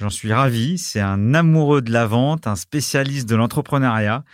J'en suis ravi. C'est un amoureux de la vente, un spécialiste de l'entrepreneuriat.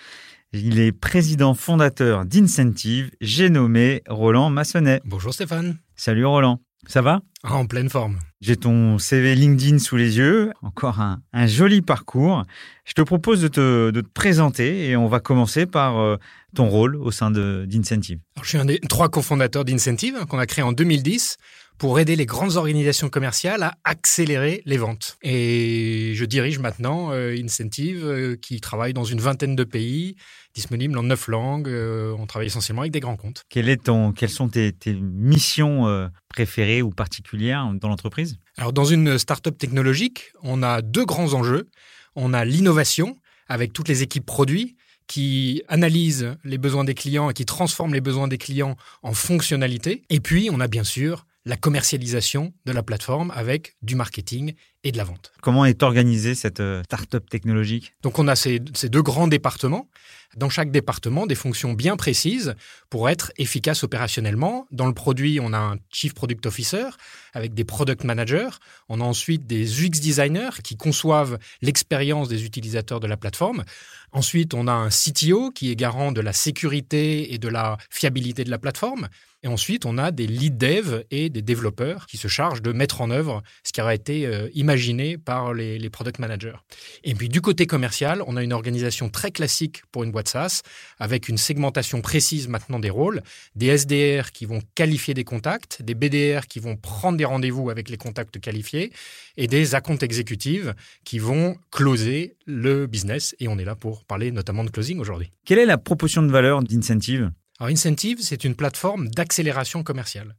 Il est président fondateur d'Incentive. J'ai nommé Roland Massonnet. Bonjour Stéphane. Salut Roland. Ça va? En pleine forme. J'ai ton CV LinkedIn sous les yeux. Encore un, joli parcours. Je te propose de te, de te, présenter et on va commencer par euh, ton rôle au sein d'Incentive. Je suis un des trois cofondateurs d'Incentive hein, qu'on a créé en 2010 pour aider les grandes organisations commerciales à accélérer les ventes. Et je dirige maintenant euh, Incentive euh, qui travaille dans une vingtaine de pays, disponible en neuf langues. Euh, on travaille essentiellement avec des grands comptes. Quel est ton, quelles sont tes, tes missions préférées ou particulières dans l'entreprise? Alors dans une start-up technologique, on a deux grands enjeux. On a l'innovation avec toutes les équipes produits qui analysent les besoins des clients et qui transforment les besoins des clients en fonctionnalité. Et puis, on a bien sûr la commercialisation de la plateforme avec du marketing et de la vente. Comment est organisée cette euh, start-up technologique? Donc on a ces, deux grands départements. Dans chaque département, des fonctions bien précises pour être efficace opérationnellement. Dans le produit, on a un Chief Product Officer avec des Product Managers. On a ensuite des UX Designers qui conçoivent l'expérience des utilisateurs de la plateforme. Ensuite, on a un CTO qui est garant de la sécurité et de la fiabilité de la plateforme. Et ensuite, on a des lead dev et des développeurs qui se chargent de mettre en œuvre ce qui aura été euh, imaginé par les, product managers. Et puis du côté commercial, on a une organisation très classique pour une boîte SaaS, avec une segmentation précise maintenant des rôles, des SDR qui vont qualifier des contacts, des BDR qui vont prendre des rendez-vous avec les contacts qualifiés, et des accounts exécutives qui vont closer le business. Et on est là pour parler notamment de closing aujourd'hui. Quelle est la proportion de valeur d'Incentive? Alors Incentive, c'est une plateforme d'accélération commerciale.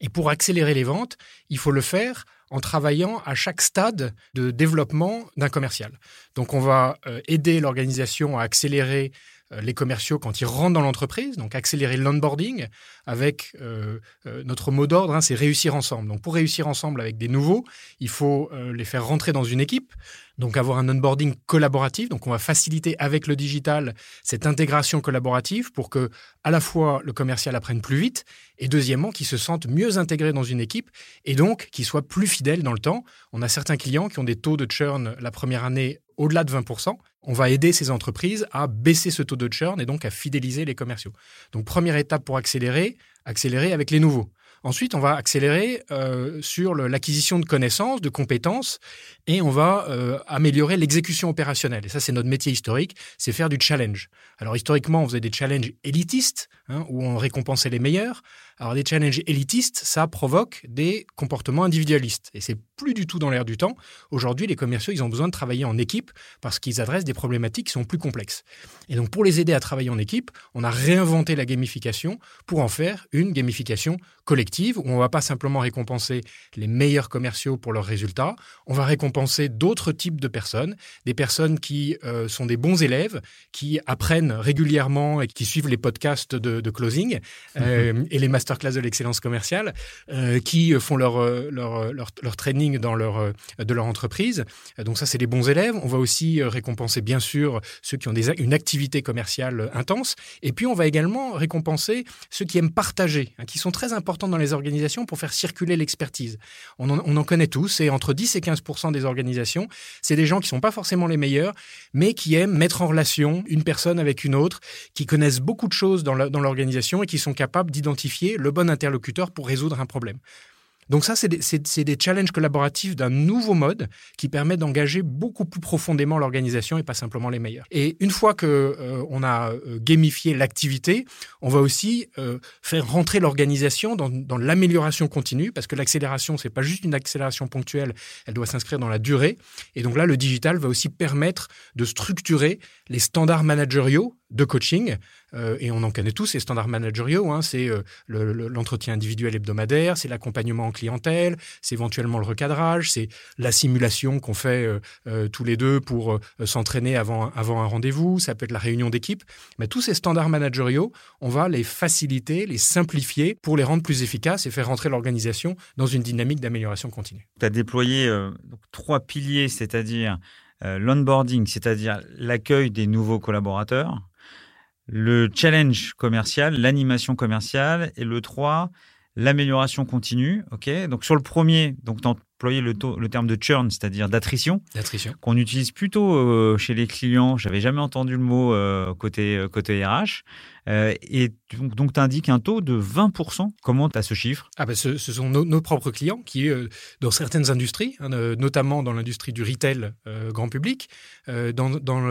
Et pour accélérer les ventes, il faut le faire en travaillant à chaque stade de développement d'un commercial. Donc on va euh, aider l'organisation à accélérer les commerciaux quand ils rentrent dans l'entreprise, donc accélérer l'onboarding avec euh, euh, notre mot d'ordre, hein, c'est réussir ensemble. Donc pour réussir ensemble avec des nouveaux, il faut les faire rentrer dans une équipe, donc avoir un onboarding collaboratif. Donc on va faciliter avec le digital cette intégration collaborative pour que à la fois le commercial apprenne plus vite et deuxièmement qu'il se sente mieux intégré dans une équipe et donc qu'il soit plus fidèle dans le temps. On a certains clients qui ont des taux de churn la première année au-delà de 20%, on va aider ces entreprises à baisser ce taux de churn et donc à fidéliser les commerciaux. Donc première étape pour accélérer, accélérer avec les nouveaux. Ensuite, on va accélérer euh, sur l'acquisition de connaissances, de compétences, et on va euh, améliorer l'exécution opérationnelle. Et ça, c'est notre métier historique, c'est faire du challenge. Alors historiquement, on faisait des challenges élitistes, hein, où on récompensait les meilleurs. Alors des challenges élitistes, ça provoque des comportements individualistes. Et c'est plus du tout dans l'air du temps. Aujourd'hui, les commerciaux, ils ont besoin de travailler en équipe parce qu'ils adressent des problématiques qui sont plus complexes. Et donc pour les aider à travailler en équipe, on a réinventé la gamification pour en faire une gamification collective où on ne va pas simplement récompenser les meilleurs commerciaux pour leurs résultats, on va récompenser d'autres types de personnes, des personnes qui euh, sont des bons élèves, qui apprennent régulièrement et qui suivent les podcasts de, closing euh, et les masters classe de l'excellence commerciale euh, qui font leur, euh, leur, leur, leur, training dans leur, de leur entreprise. Donc ça, c'est les bons élèves. On va aussi récompenser, bien sûr, ceux qui ont des, une activité commerciale intense. Et puis, on va également récompenser ceux qui aiment partager, hein, qui sont très importants dans les organisations pour faire circuler l'expertise. On, on en, connaît tous, et entre 10 et 15 des organisations, c'est des gens qui sont pas forcément les meilleurs, mais qui aiment mettre en relation une personne avec une autre, qui connaissent beaucoup de choses dans l'organisation et qui sont capables d'identifier le bon interlocuteur pour résoudre un problème. Donc ça, c'est des, challenges collaboratifs d'un nouveau mode qui permet d'engager beaucoup plus profondément l'organisation et pas simplement les meilleurs. Et une fois que euh, on a euh, gamifié l'activité, on va aussi euh, faire rentrer l'organisation dans, dans l'amélioration continue, parce que l'accélération, c'est pas juste une accélération ponctuelle, elle doit s'inscrire dans la durée. Et donc là, le digital va aussi permettre de structurer les standards managériaux de coaching, euh, et on en connaît tous, ces standards managériaux, hein, c'est euh, l'entretien individuel hebdomadaire, c'est l'accompagnement en clientèle, c'est éventuellement le recadrage, c'est la simulation qu'on fait euh, tous les deux pour s'entraîner avant, avant un rendez-vous, ça peut être la réunion d'équipe, mais tous ces standards managériaux, on va les faciliter, les simplifier pour les rendre plus efficaces et faire rentrer l'organisation dans une dynamique d'amélioration continue. Tu as déployé trois piliers, c'est-à-dire l'onboarding, c'est-à-dire l'accueil des nouveaux collaborateurs, le challenge commercial, l'animation commerciale, et le 3, l'amélioration continue. Ok, donc sur le premier, donc employer le, le terme de churn, c'est-à-dire d'attrition, qu'on utilise plutôt euh, chez les clients. J'avais jamais entendu le mot euh, côté euh, côté RH. et donc, tu indiques un taux de 20%. Comment tu as ce chiffre? Ah ben ce, sont nos, propres clients qui, dans certaines industries, hein, notamment dans l'industrie du retail grand public, dans, dans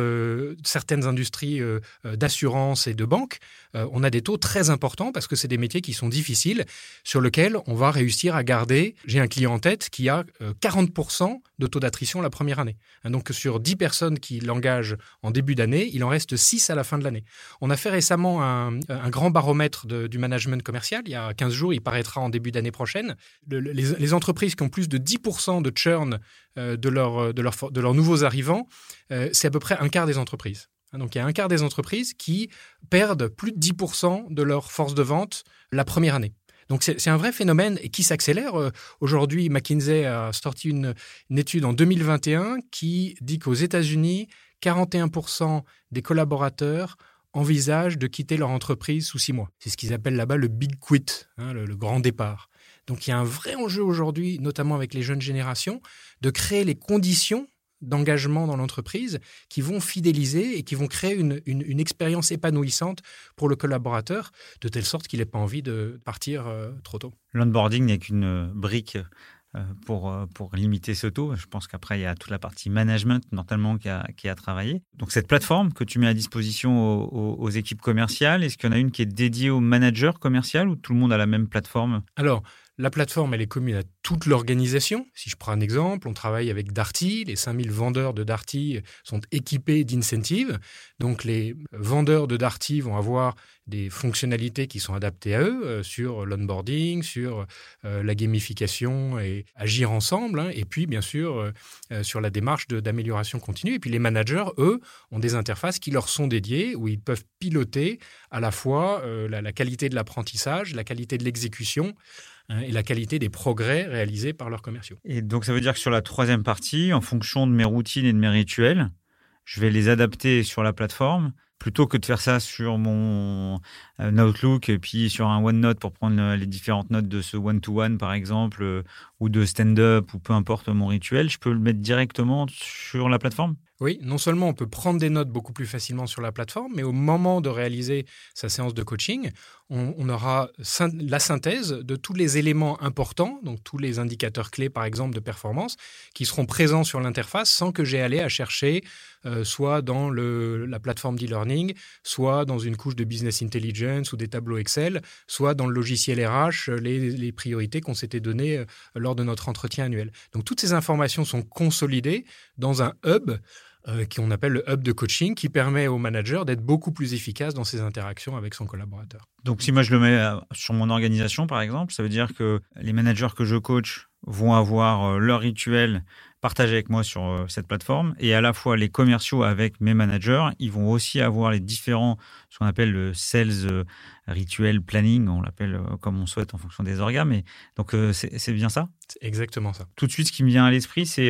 certaines industries d'assurance et de banque, on a des taux très importants parce que c'est des métiers qui sont difficiles, sur lesquels on va réussir à garder. J'ai un client en tête qui a 40% euh, de taux d'attrition la première année. Hein, donc sur 10 personnes qui l'engagent en début d'année, il en reste 6 à la fin de l'année. On a fait récemment un, grand baromètre du management commercial. Il y a 15 jours, il paraîtra en début d'année prochaine. les, entreprises qui ont plus de 10% de churn euh, de, de, leurs nouveaux arrivants, euh, c'est à peu près un quart des entreprises. Hein, donc il y a un quart des entreprises qui perdent plus de 10% de leur force de vente la première année. Donc c'est un vrai phénomène qui s'accélère. Euh, aujourd'hui, McKinsey a sorti une, étude en 2021 qui dit qu'aux États-Unis, 41% des collaborateurs envisagent de quitter leur entreprise sous six mois. C'est ce qu'ils appellent là-bas le big quit, hein, le, grand départ. Donc il y a un vrai enjeu aujourd'hui, notamment avec les jeunes générations, de créer les conditions d'engagement dans l'entreprise qui vont fidéliser et qui vont créer une, une, expérience épanouissante pour le collaborateur, de telle sorte qu'il n'ait pas envie de partir euh, trop tôt. L'onboarding n'est qu'une euh, brique euh, pour, pour limiter ce taux. Je pense qu'après, il y a toute la partie management, notamment, qui a, qui a travaillé. Donc, cette plateforme que tu mets à disposition aux, aux équipes commerciales, est-ce qu'il y en a une qui est dédiée au manager commercial ou tout le monde a la même plateforme? Alors, la plateforme, elle est commune à toute l'organisation. Si je prends un exemple, on travaille avec Darty. Les 5000 vendeurs de Darty sont équipés d'incentives. Donc, les vendeurs de Darty vont avoir des fonctionnalités qui sont adaptées à eux euh, sur l'onboarding, sur euh, la gamification et agir ensemble. Hein. et puis, bien sûr, euh, sur la démarche d'amélioration continue. Et puis, les managers, eux, ont des interfaces qui leur sont dédiées où ils peuvent piloter à la fois la qualité de l'apprentissage, la qualité de l'exécution Hein, et la qualité des progrès réalisés par leurs commerciaux. Et donc ça veut dire que sur la troisième partie, en fonction de mes routines et de mes rituels, je vais les adapter sur la plateforme plutôt que de faire ça sur mon euh, Outlook et puis sur un OneNote pour prendre les différentes notes de ce one-to-one par exemple euh, ou de stand-up ou peu importe mon rituel, je peux le mettre directement sur la plateforme? Oui, non seulement on peut prendre des notes beaucoup plus facilement sur la plateforme, mais au moment de réaliser sa séance de coaching, on, aura la synthèse de tous les éléments importants, donc tous les indicateurs clés, par exemple, de performance, qui seront présents sur l'interface sans que j'ai allé à chercher euh, soit dans la plateforme d'e-learning, soit dans une couche de business intelligence ou des tableaux Excel, soit dans le logiciel RH, les, les priorités qu'on s'était données euh, lors de notre entretien annuel. Donc toutes ces informations sont consolidées dans un hub euh, qu'on appelle le hub de coaching, qui permet au manager d'être beaucoup plus efficace dans ses interactions avec son collaborateur. Donc si moi je le mets euh, sur mon organisation, par exemple, ça veut dire que les managers que je coach vont avoir euh, leur rituel partagé avec moi sur cette plateforme et à la fois les commerciaux avec mes managers, ils vont aussi avoir les différents, ce qu'on appelle le sales rituel planning, on l'appelle comme on souhaite en fonction des organes. Mais donc c'est bien ça? C'est exactement ça. Tout de suite, ce qui me vient à l'esprit, c'est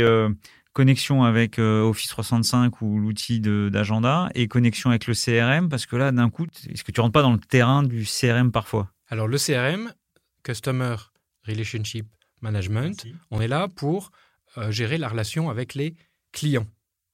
connexion avec euh, Office 365 ou l'outil d'agenda et connexion avec le CRM Parce que là, d'un coup, est-ce que tu rentres pas dans le terrain du CRM parfois? Alors, le CRM, Customer Relationship Management, on est là pour euh, gérer la relation avec les clients.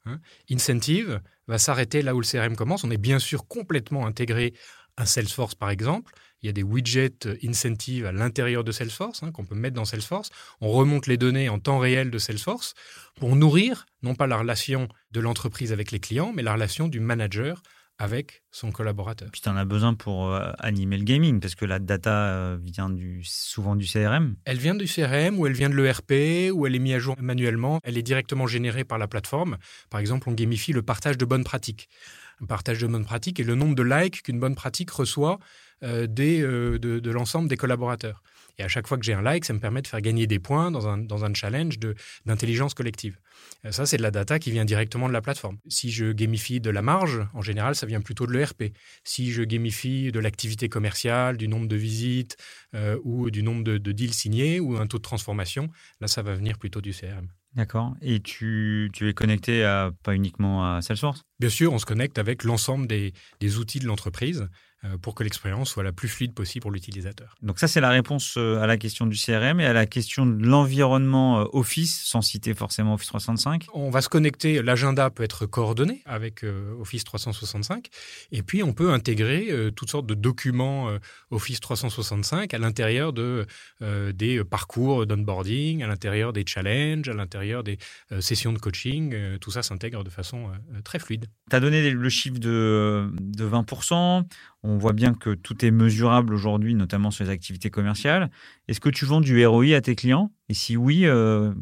Hein. Incentive va s'arrêter là où le CRM commence. On est bien sûr complètement intégré un Salesforce par exemple. Il y a des widgets incentives à l'intérieur de Salesforce hein, qu'on peut mettre dans Salesforce. On remonte les données en temps réel de Salesforce pour nourrir non pas la relation de l'entreprise avec les clients, mais la relation du manager avec son collaborateur. Puis tu en as besoin pour euh, animer le gaming, parce que la data euh, vient du, souvent du CRM. Elle vient du CRM, ou elle vient de l'ERP, ou elle est mise à jour manuellement. Elle est directement générée par la plateforme. Par exemple, on gamifie le partage de bonnes pratiques. Un partage de bonnes pratiques et le nombre de likes qu'une bonne pratique reçoit euh, des, de l'ensemble des collaborateurs. Et à chaque fois que j'ai un like, ça me permet de faire gagner des points dans un, dans un challenge d'intelligence collective. Euh, ça, c'est de la data qui vient directement de la plateforme. Si je gamifie de la marge, en général, ça vient plutôt de l'ERP. Si je gamifie de l'activité commerciale, du nombre de visites euh, ou du nombre de, de deals signés ou un taux de transformation, là, ça va venir plutôt du CRM. D'accord. Et tu, tu, es connecté à, pas uniquement à Salesforce? Bien sûr, on se connecte avec l'ensemble des, des, outils de l'entreprise. Euh, pour que l'expérience soit la plus fluide possible pour l'utilisateur. Donc ça, c'est la réponse euh, à la question du CRM et à la question de l'environnement euh, Office, sans citer forcément Office 365. On va se connecter, l'agenda peut être coordonné avec Office 365, et puis on peut intégrer toutes sortes de documents Office 365 à l'intérieur de, des parcours d'onboarding, à l'intérieur des challenges, à l'intérieur des sessions de coaching. tout ça s'intègre de façon très fluide. Tu as donné le chiffre de, de 20%. On voit bien que tout est mesurable aujourd'hui, notamment sur les activités commerciales. Est-ce que tu vends du ROI à tes clients? Et si oui, euh,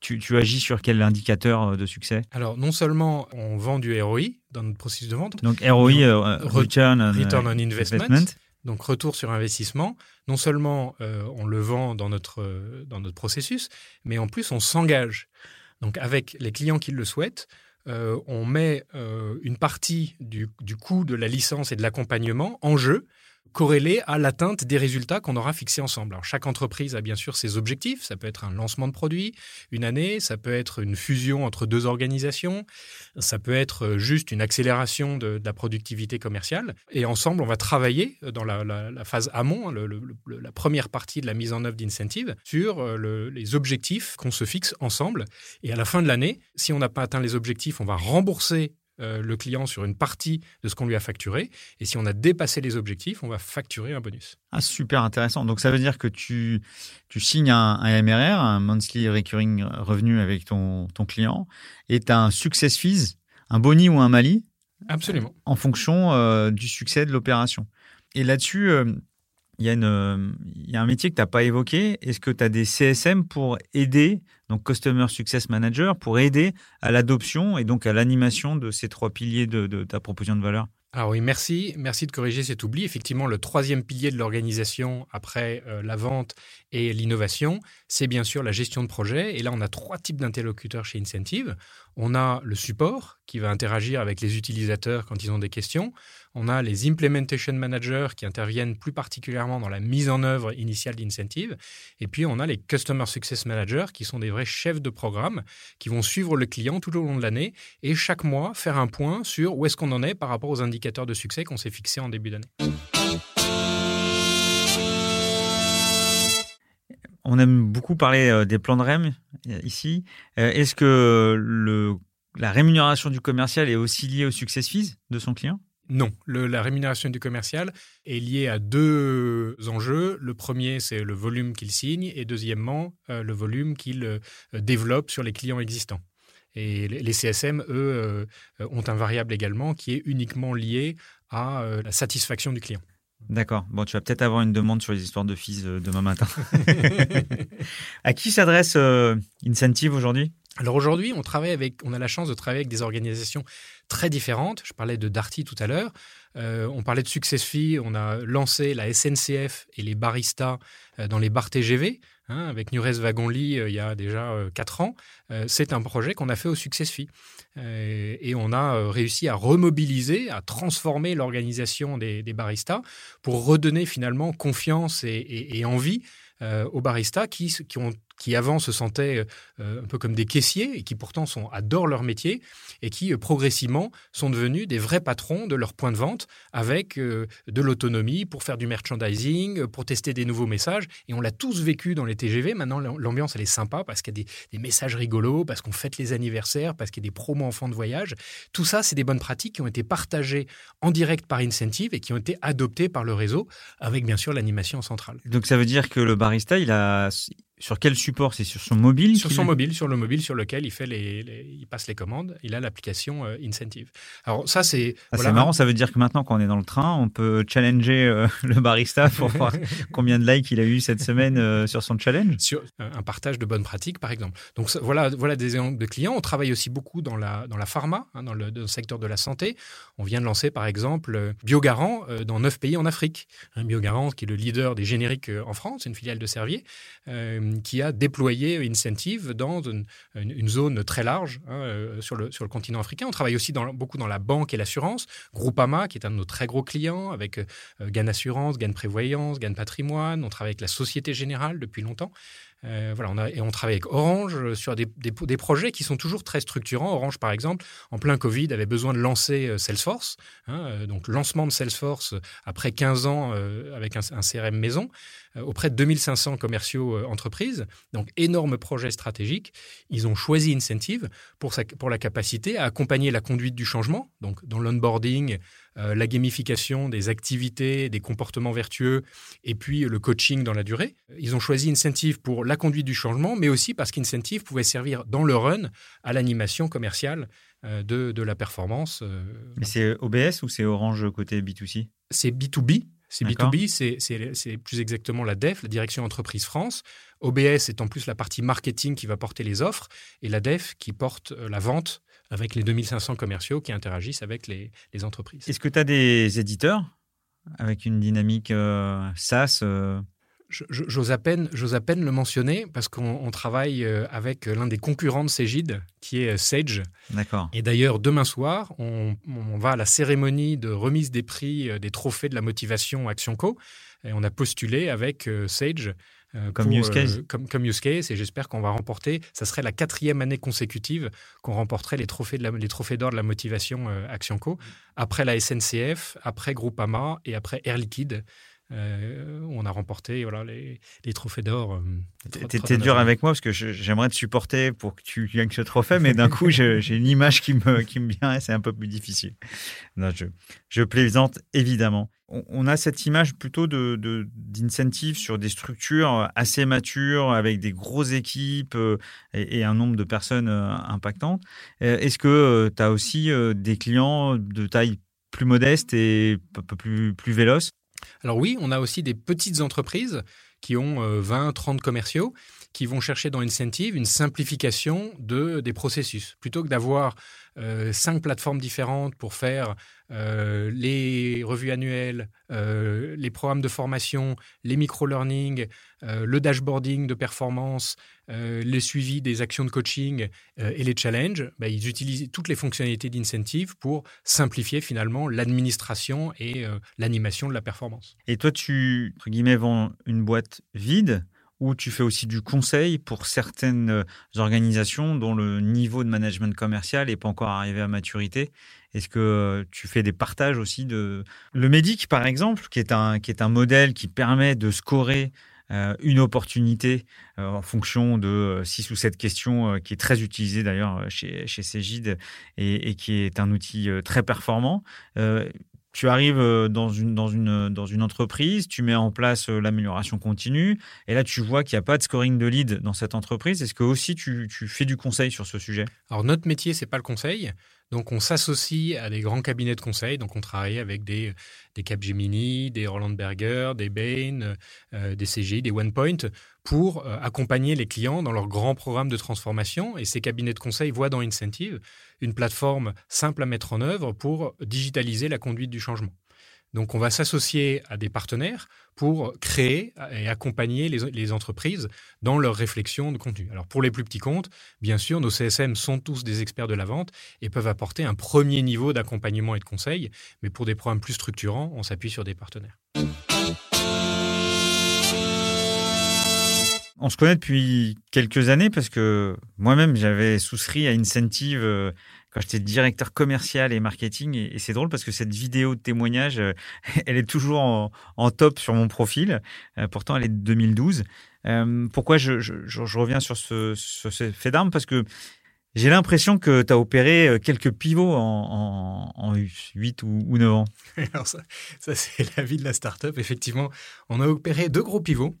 tu, agis sur quel indicateur euh, de succès? Alors, non seulement on vend du ROI dans notre processus de vente. Donc, ROI, euh, return, on, investment, Donc, retour sur investissement. Non seulement on le vend dans notre, dans notre processus, mais en plus, on s'engage. Donc, avec les clients qui le souhaitent, euh, on met euh, une partie du, coût de la licence et de l'accompagnement en jeu corrélé à l'atteinte des résultats qu'on aura fixés ensemble. Alors, chaque entreprise a bien sûr ses objectifs. Ça peut être un lancement de produit une année, ça peut être une fusion entre deux organisations, ça peut être juste une accélération de, la productivité commerciale. Et ensemble, on va travailler dans la, phase amont, hein, la première partie de la mise en œuvre d'incentive, sur euh, les objectifs qu'on se fixe ensemble. Et à la fin de l'année, si on n'a pas atteint les objectifs, on va rembourser euh, le client sur une partie de ce qu'on lui a facturé. Et si on a dépassé les objectifs, on va facturer un bonus. Ah, super intéressant. Donc ça veut dire que tu, tu signes un, MRR, un Monthly Recurring Revenu avec ton, ton client, et tu as un success fees, un boni ou un mali. Absolument. En fonction euh, du succès de l'opération. Et là-dessus, euh, il y, a il y a un métier que tu n'as pas évoqué. Est-ce que tu as des CSM pour aider, donc Customer Success Manager, pour aider à l'adoption et donc à l'animation de ces trois piliers de, de ta proposition de valeur? Alors oui, merci. Merci de corriger cet oubli. Effectivement, le troisième pilier de l'organisation après euh, la vente et l'innovation, c'est bien sûr la gestion de projet. Et là, on a trois types d'interlocuteurs chez Incentive. On a le support qui va interagir avec les utilisateurs quand ils ont des questions. On a les implementation managers qui interviennent plus particulièrement dans la mise en œuvre initiale d'Incentive. Et puis, on a les customer success managers qui sont des vrais chefs de programme qui vont suivre le client tout au long de l'année et chaque mois faire un point sur où est-ce qu'on en est par rapport aux indicateurs de succès qu'on s'est fixés en début d'année. On aime beaucoup parler euh, des plans de REM euh, ici. Euh, est-ce que la rémunération du commercial est aussi liée au success fees de son client? Non, la rémunération du commercial est liée à deux enjeux. Le premier, c'est le volume qu'il signe et deuxièmement, le volume qu'il développe sur les clients existants. Et les CSM, eux, ont un variable également qui est uniquement lié à la satisfaction du client. D'accord. Bon, tu vas peut-être avoir une demande sur les histoires de fils euh, demain matin. à qui s'adresse euh, Incentive aujourd'hui? Alors aujourd'hui, on travaille avec, on a la chance de travailler avec des organisations très différentes. Je parlais de Darty tout à l'heure. Euh, on parlait de SuccessFi. On a lancé la SNCF et les baristas dans les bars TGV. Hein, avec Nures Wagonly il y a déjà 4 ans. c'est un projet qu'on a fait au SuccessFi. et on a réussi à remobiliser, à transformer l'organisation des, baristas pour redonner finalement confiance et, envie aux baristas qui ont qui avant se sentaient un peu comme des caissiers et qui pourtant sont, adorent leur métier et qui progressivement sont devenus des vrais patrons de leur point de vente avec de l'autonomie pour faire du merchandising, pour tester des nouveaux messages. Et on l'a tous vécu dans les TGV. Maintenant, l'ambiance, elle est sympa parce qu'il y a des, des messages rigolos, parce qu'on fête les anniversaires, parce qu'il y a des promos enfants de voyage. Tout ça, c'est des bonnes pratiques qui ont été partagées en direct par Incentive et qui ont été adoptées par le réseau, avec bien sûr l'animation centrale. Donc ça veut dire que le barista, il a, sur quel support? C'est sur son mobile Sur son mobile, sur le mobile sur lequel il fait les, il passe les commandes. Il a l'application euh, Incentive. Alors ça c'est. Ah, c'est marrant. Ça veut dire que maintenant, quand on est dans le train, on peut challenger euh, le barista pour voir combien de likes il a eu cette semaine euh, sur son challenge. Sur un partage de bonnes pratiques, par exemple. Donc voilà, voilà des exemples de clients. On travaille aussi beaucoup dans la dans la pharma, hein, dans, le, secteur de la santé. On vient de lancer par exemple Biogarant dans neuf pays en Afrique. Un Biogarant qui est le leader des génériques en France, une filiale de Servier qui a déployé Incentive dans une, zone très large hein, euh, sur, le, continent africain. On travaille aussi beaucoup dans la banque et l'assurance. Groupama, qui est un de nos très gros clients, avec euh, Gan Assurance, Gan Prévoyance, Gan Patrimoine. On travaille avec la Société Générale depuis longtemps. Euh, voilà, on a, et on travaille avec Orange sur des, projets qui sont toujours très structurants. Orange, par exemple, en plein Covid, avait besoin de lancer Salesforce. Hein, donc, lancement de Salesforce après 15 ans avec un, CRM maison. Euh, auprès de 2500 commerciaux euh, entreprises. Donc, énorme projet stratégique. Ils ont choisi Incentive pour, pour la capacité à accompagner la conduite du changement, donc dans l'onboarding, euh, la gamification des activités, des comportements vertueux, et puis le coaching dans la durée. Ils ont choisi Incentive pour la conduite du changement, mais aussi parce qu'Incentive pouvait servir dans le run à l'animation commerciale de, de, la performance. Mais c'est OBS ou c'est Orange côté B2C C'est B2B. C'est B2B, c'est plus exactement la DEF, la Direction Entreprise France. OBS est en plus la partie marketing qui va porter les offres et la DEF qui porte euh, la vente avec les 2500 commerciaux qui interagissent avec les, entreprises. Est-ce que tu as des éditeurs avec une dynamique euh, SaaS euh, J'ose à, peine, à peine le mentionner parce qu'on travaille euh, avec l'un des concurrents de Cégide, qui est Sage. D'accord. Et d'ailleurs, demain soir, on, va à la cérémonie de remise des prix des trophées de la motivation Action Co. Et on a postulé avec Sage. Comme use case. comme, comme, use case. Et j'espère qu'on va remporter. Ça serait la quatrième année consécutive qu'on remporterait les trophées de les trophées d'or de la motivation Action Co. Après la SNCF, après Groupama et après Air Liquide. Euh, on a remporté voilà, les, trophées d'or. Euh, T'étais dur avec moi parce que j'aimerais te supporter pour que tu gagnes ce trophée, mais d'un coup, j'ai une image qui me, qui me vient et c'est un peu plus difficile. je, je, plaisante évidemment. On, a cette image plutôt d'incentive de, sur des structures assez matures avec des grosses équipes euh, et, un nombre de personnes impactantes. Est-ce que tu as aussi des clients de taille plus modeste et un peu plus, plus véloce alors oui, on a aussi des petites entreprises qui ont 20, euh, 30 commerciaux qui vont chercher dans Incentive une simplification de, des processus. Plutôt que d'avoir cinq plateformes différentes pour faire euh, les revues annuelles, les programmes de formation, les micro-learning, le dashboarding de performance, le suivi des actions de coaching et les challenges, bah, ils utilisent toutes les fonctionnalités d'Incentive pour simplifier finalement l'administration et l'animation de la performance. Et toi, tu, entre vends une boîte vide ou tu fais aussi du conseil pour certaines euh, organisations dont le niveau de management commercial n'est pas encore arrivé à maturité. Est-ce que euh, tu fais des partages aussi de... Le Médic, par exemple, qui est un, qui est un modèle qui permet de scorer euh, une opportunité en fonction de six ou sept questions, qui est très utilisé d'ailleurs chez, chez Cégide et, qui est un outil très performant tu arrives euh, dans une, dans, une, dans une entreprise, tu mets en place euh, l'amélioration continue, et là tu vois qu'il n'y a pas de scoring de lead dans cette entreprise. Est-ce que aussi tu, tu, fais du conseil sur ce sujet? Alors notre métier, c'est pas le conseil. Donc, on s'associe à des grands cabinets de conseil. Donc, on travaille avec des, Capgemini, des Roland Berger, des Bain, euh, des CGI, des OnePoint pour euh, accompagner les clients dans leurs grands programmes de transformation. Et ces cabinets de conseil voient dans Incentive une plateforme simple à mettre en œuvre pour digitaliser la conduite du changement. Donc, on va s'associer à des partenaires pour créer et accompagner les, entreprises dans leur réflexion de contenu. Alors, pour les plus petits comptes, bien sûr, nos CSM sont tous des experts de la vente et peuvent apporter un premier niveau d'accompagnement et de conseil. Mais pour des programmes plus structurants, on s'appuie sur des partenaires. On se connaît depuis quelques années parce que moi-même, j'avais souscrit à Incentive euh, quand j'étais directeur commercial et marketing. Et, c'est drôle parce que cette vidéo de témoignage, euh, elle est toujours en, top sur mon profil. Euh, pourtant, elle est de 2012. pourquoi je, reviens sur ce, fait d'armes? Parce que j'ai l'impression que tu as opéré quelques pivots en, 8 ou, 9 ans. Alors ça, ça c'est la vie de la startup. Effectivement, on a opéré deux gros pivots.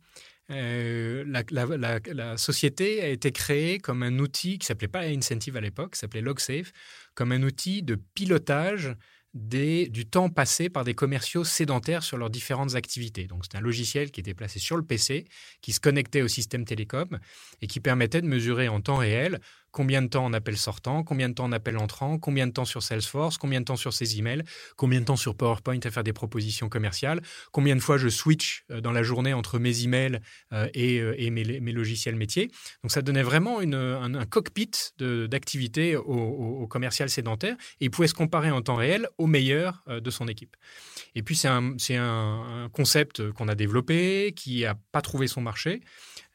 Euh, la, société a été créée comme un outil qui s'appelait pas Incentive à l'époque, s'appelait LogSafe, comme un outil de pilotage du temps passé par des commerciaux sédentaires sur leurs différentes activités. Donc, c'est un logiciel qui était placé sur le PC, qui se connectait au système télécom et qui permettait de mesurer en temps réel combien de temps en appel sortant, combien de temps en appel entrant, combien de temps sur Salesforce, combien de temps sur ses emails, combien de temps sur PowerPoint à faire des propositions commerciales, combien de fois je switch euh, dans la journée entre mes emails euh, et, euh, et mes, logiciels métiers? Donc ça donnait vraiment un, cockpit d'activité au, commercial sédentaire et il pouvait se comparer en temps réel au meilleur de son équipe. Et puis c'est un, un, concept qu'on a développé, qui n'a pas trouvé son marché.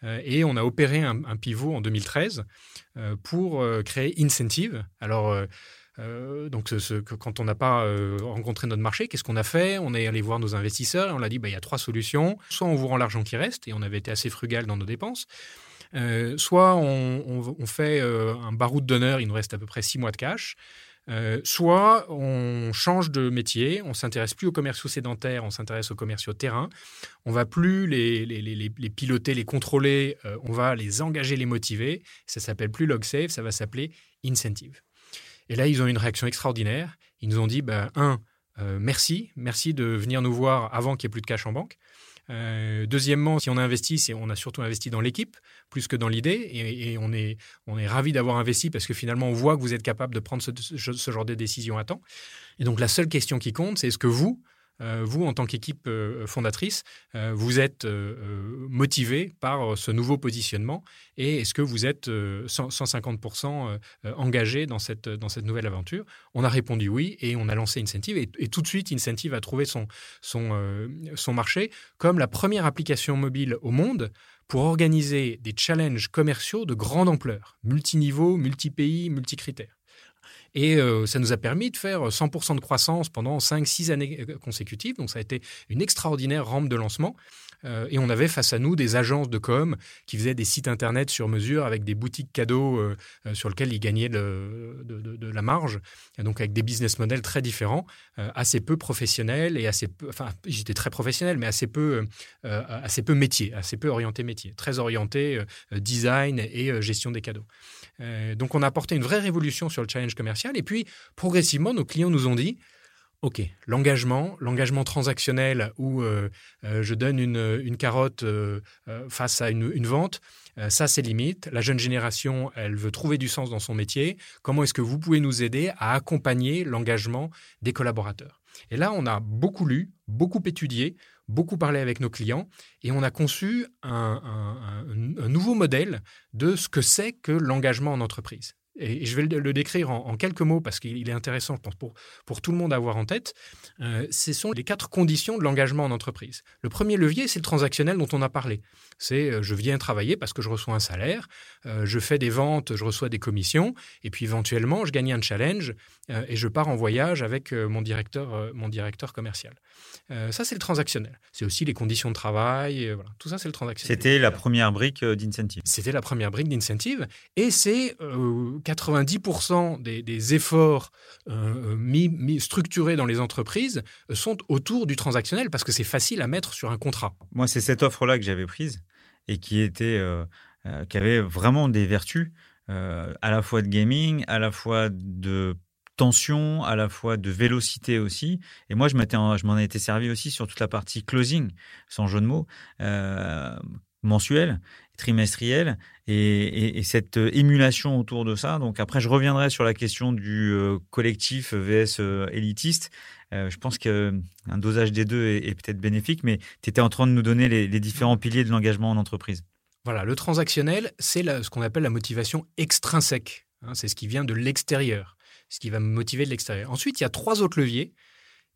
Euh, et on a opéré un, pivot en 2013 euh, pour euh, créer Incentive. Alors, donc, quand on n'a pas rencontré notre marché, qu'est-ce qu'on a fait? On est allé voir nos investisseurs et on a dit bah, il y a trois solutions. Soit on vous rend l'argent qui reste, et on avait été assez frugal dans nos dépenses. soit on, on fait un baroud d'honneur, il nous reste à peu près six mois de cash. Euh, soit on change de métier, on s'intéresse plus aux commerciaux sédentaires, on s'intéresse aux commerciaux terrain. On va plus les, piloter, les contrôler, euh, on va les engager, les motiver. Ça s'appelle plus LogSafe, ça va s'appeler Incentive. Et là, ils ont une réaction extraordinaire. Ils nous ont dit, ben, un, euh, merci, merci de venir nous voir avant qu'il n'y ait plus de cash en banque. Euh, deuxièmement, si on a investi, c'est on a surtout investi dans l'équipe plus que dans l'idée, et, on est on est ravi d'avoir investi parce que finalement on voit que vous êtes capable de prendre ce, ce genre de décision à temps. Et donc la seule question qui compte, c'est est-ce que vous vous, en tant qu'équipe euh, fondatrice, euh, vous êtes motivé par ce nouveau positionnement et est-ce que vous êtes 150% engagé dans cette, dans cette nouvelle aventure? On a répondu oui et on a lancé Incentive et, tout de suite Incentive a trouvé son, son, son marché comme la première application mobile au monde pour organiser des challenges commerciaux de grande ampleur, multiniveau, multi-pays, multi-critères. Et euh, ça nous a permis de faire 100% de croissance pendant 5-6 années euh, consécutives. Donc ça a été une extraordinaire rampe de lancement. Euh, et on avait face à nous des agences de com qui faisaient des sites internet sur mesure avec des boutiques cadeaux sur lesquels ils gagnaient de, la marge. donc avec des business models très différents, assez peu professionnels et assez enfin j'étais très professionnel, mais assez peu, assez peu métier, assez peu orienté métier, très orienté design et gestion des cadeaux. donc on a apporté une vraie révolution sur le challenge commercial et puis, progressivement, nos clients nous ont dit, OK, l'engagement, l'engagement transactionnel où euh, euh, je donne une, carotte euh, face à une, vente, ça c'est limite. La jeune génération, elle veut trouver du sens dans son métier. Comment est-ce que vous pouvez nous aider à accompagner l'engagement des collaborateurs? Et là, on a beaucoup lu, beaucoup étudié, beaucoup parlé avec nos clients et on a conçu un nouveau modèle de ce que c'est que l'engagement en entreprise et je vais le décrire en, quelques mots parce qu'il est intéressant pour, pour, tout le monde à avoir en tête, euh, ce sont les quatre conditions de l'engagement en entreprise. Le premier levier, c'est le transactionnel dont on a parlé. C'est euh, je viens travailler parce que je reçois un salaire, euh, je fais des ventes, je reçois des commissions, et puis éventuellement, je gagne un challenge et je pars en voyage avec mon, directeur, mon directeur commercial. ça, c'est le transactionnel. C'est aussi les conditions de travail, voilà. tout ça, c'est le transactionnel. C'était la première brique d'incentive. C'était la première brique d'incentive, et c'est 90% des, efforts euh, mis, structurés dans les entreprises sont autour du transactionnel parce que c'est facile à mettre sur un contrat. Moi, c'est cette offre-là que j'avais prise et qui était, euh, euh, qui avait vraiment des vertus à la fois de gaming, à la fois de tension, à la fois de vélocité aussi. Et moi, je m'en ai été servi aussi sur toute la partie closing, sans jeu de mots, mensuel trimestriel et, cette émulation autour de ça. Donc après, je reviendrai sur la question du euh, collectif vs euh, élitiste. Euh, je pense qu'un dosage des deux est, peut-être bénéfique, mais tu étais en train de nous donner les, différents piliers de l'engagement en entreprise. Voilà, le transactionnel, c'est ce qu'on appelle la motivation extrinsèque. Hein. c'est ce qui vient de l'extérieur, ce qui va me motiver de l'extérieur. Ensuite, il y a trois autres leviers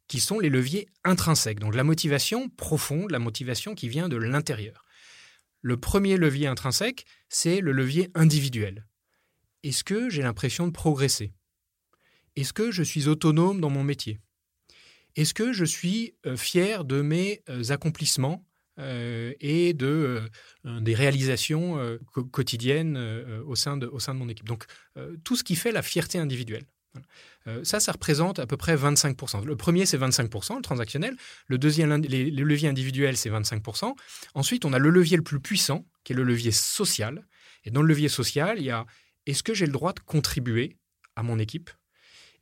qui sont les leviers intrinsèques. Donc la motivation profonde, la motivation qui vient de l'intérieur. Le premier levier intrinsèque, c'est le levier individuel. Est-ce que j'ai l'impression de progresser? Est-ce que je suis autonome dans mon métier? Est-ce que je suis euh, fier de mes euh, accomplissements euh, et de, des réalisations quotidiennes au, sein de, au sein de mon équipe? Donc, tout ce qui fait la fierté individuelle. Ça, ça représente à peu près 25%. Le premier, c'est 25%, le transactionnel. Le deuxième, les, les leviers individuels, c'est 25%. Ensuite, on a le levier le plus puissant, qui est le levier social. Et dans le levier social, il y a est-ce que j'ai le droit de contribuer à mon équipe?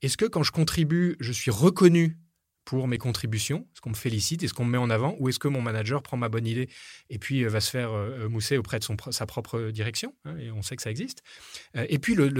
Est-ce que quand je contribue, je suis reconnu pour mes contributions Est-ce qu'on me félicite Est-ce qu'on me met en avant Ou est-ce que mon manager prend ma bonne idée et puis euh, va se faire euh, euh, mousser auprès de son, sa propre direction hein, Et on sait que ça existe. Et puis le,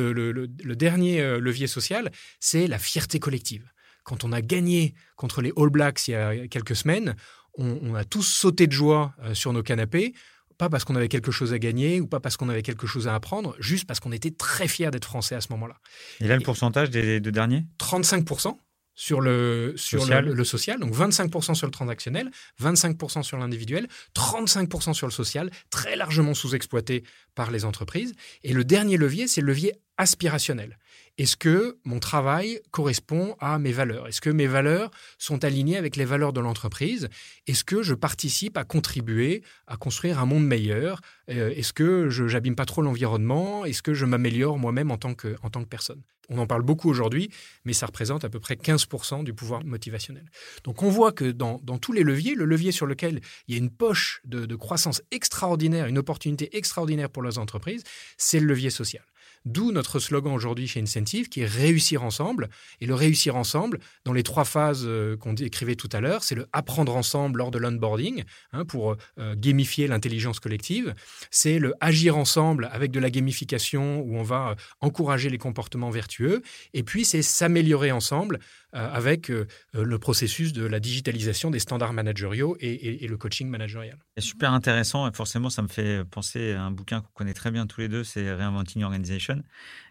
dernier levier social, c'est la fierté collective. Quand on a gagné contre les All Blacks il y a quelques semaines, on, on a tous sauté de joie sur nos canapés pas parce qu'on avait quelque chose à gagner ou pas parce qu'on avait quelque chose à apprendre, juste parce qu'on était très fiers d'être français à ce moment-là. Et là, le pourcentage des deux derniers? 35% sur le, sur social. Le, social, donc 25% sur le transactionnel, 25% sur l'individuel, 35% sur le social, très largement sous-exploité par les entreprises. Et le dernier levier, c'est le levier aspirationnel. Est-ce que mon travail correspond à mes valeurs? Est-ce que mes valeurs sont alignées avec les valeurs de l'entreprise? Est-ce que je participe à contribuer à construire un monde meilleur? Euh, Est-ce que je n'abîme pas trop l'environnement? Est-ce que je m'améliore moi-même en, tant que, en tant que personne? On en parle beaucoup aujourd'hui, mais ça représente à peu près 15% du pouvoir motivationnel. Donc on voit que dans, tous les leviers, le levier sur lequel il y a une poche de, de croissance extraordinaire, une opportunité extraordinaire pour les entreprises, c'est le levier social. D'où notre slogan aujourd'hui chez Incentive, qui est réussir ensemble. Et le réussir ensemble, dans les trois phases euh, qu'on décrivait tout à l'heure, c'est le apprendre ensemble lors de l'onboarding, hein, pour euh, gamifier l'intelligence collective. C'est le agir ensemble avec de la gamification, où on va euh, encourager les comportements vertueux. Et puis, c'est s'améliorer ensemble avec le processus de la digitalisation des standards managériaux et, le coaching managérial. C'est super intéressant. Et forcément, ça me fait penser à un bouquin qu'on connaît très bien tous les deux, c'est Reinventing Organization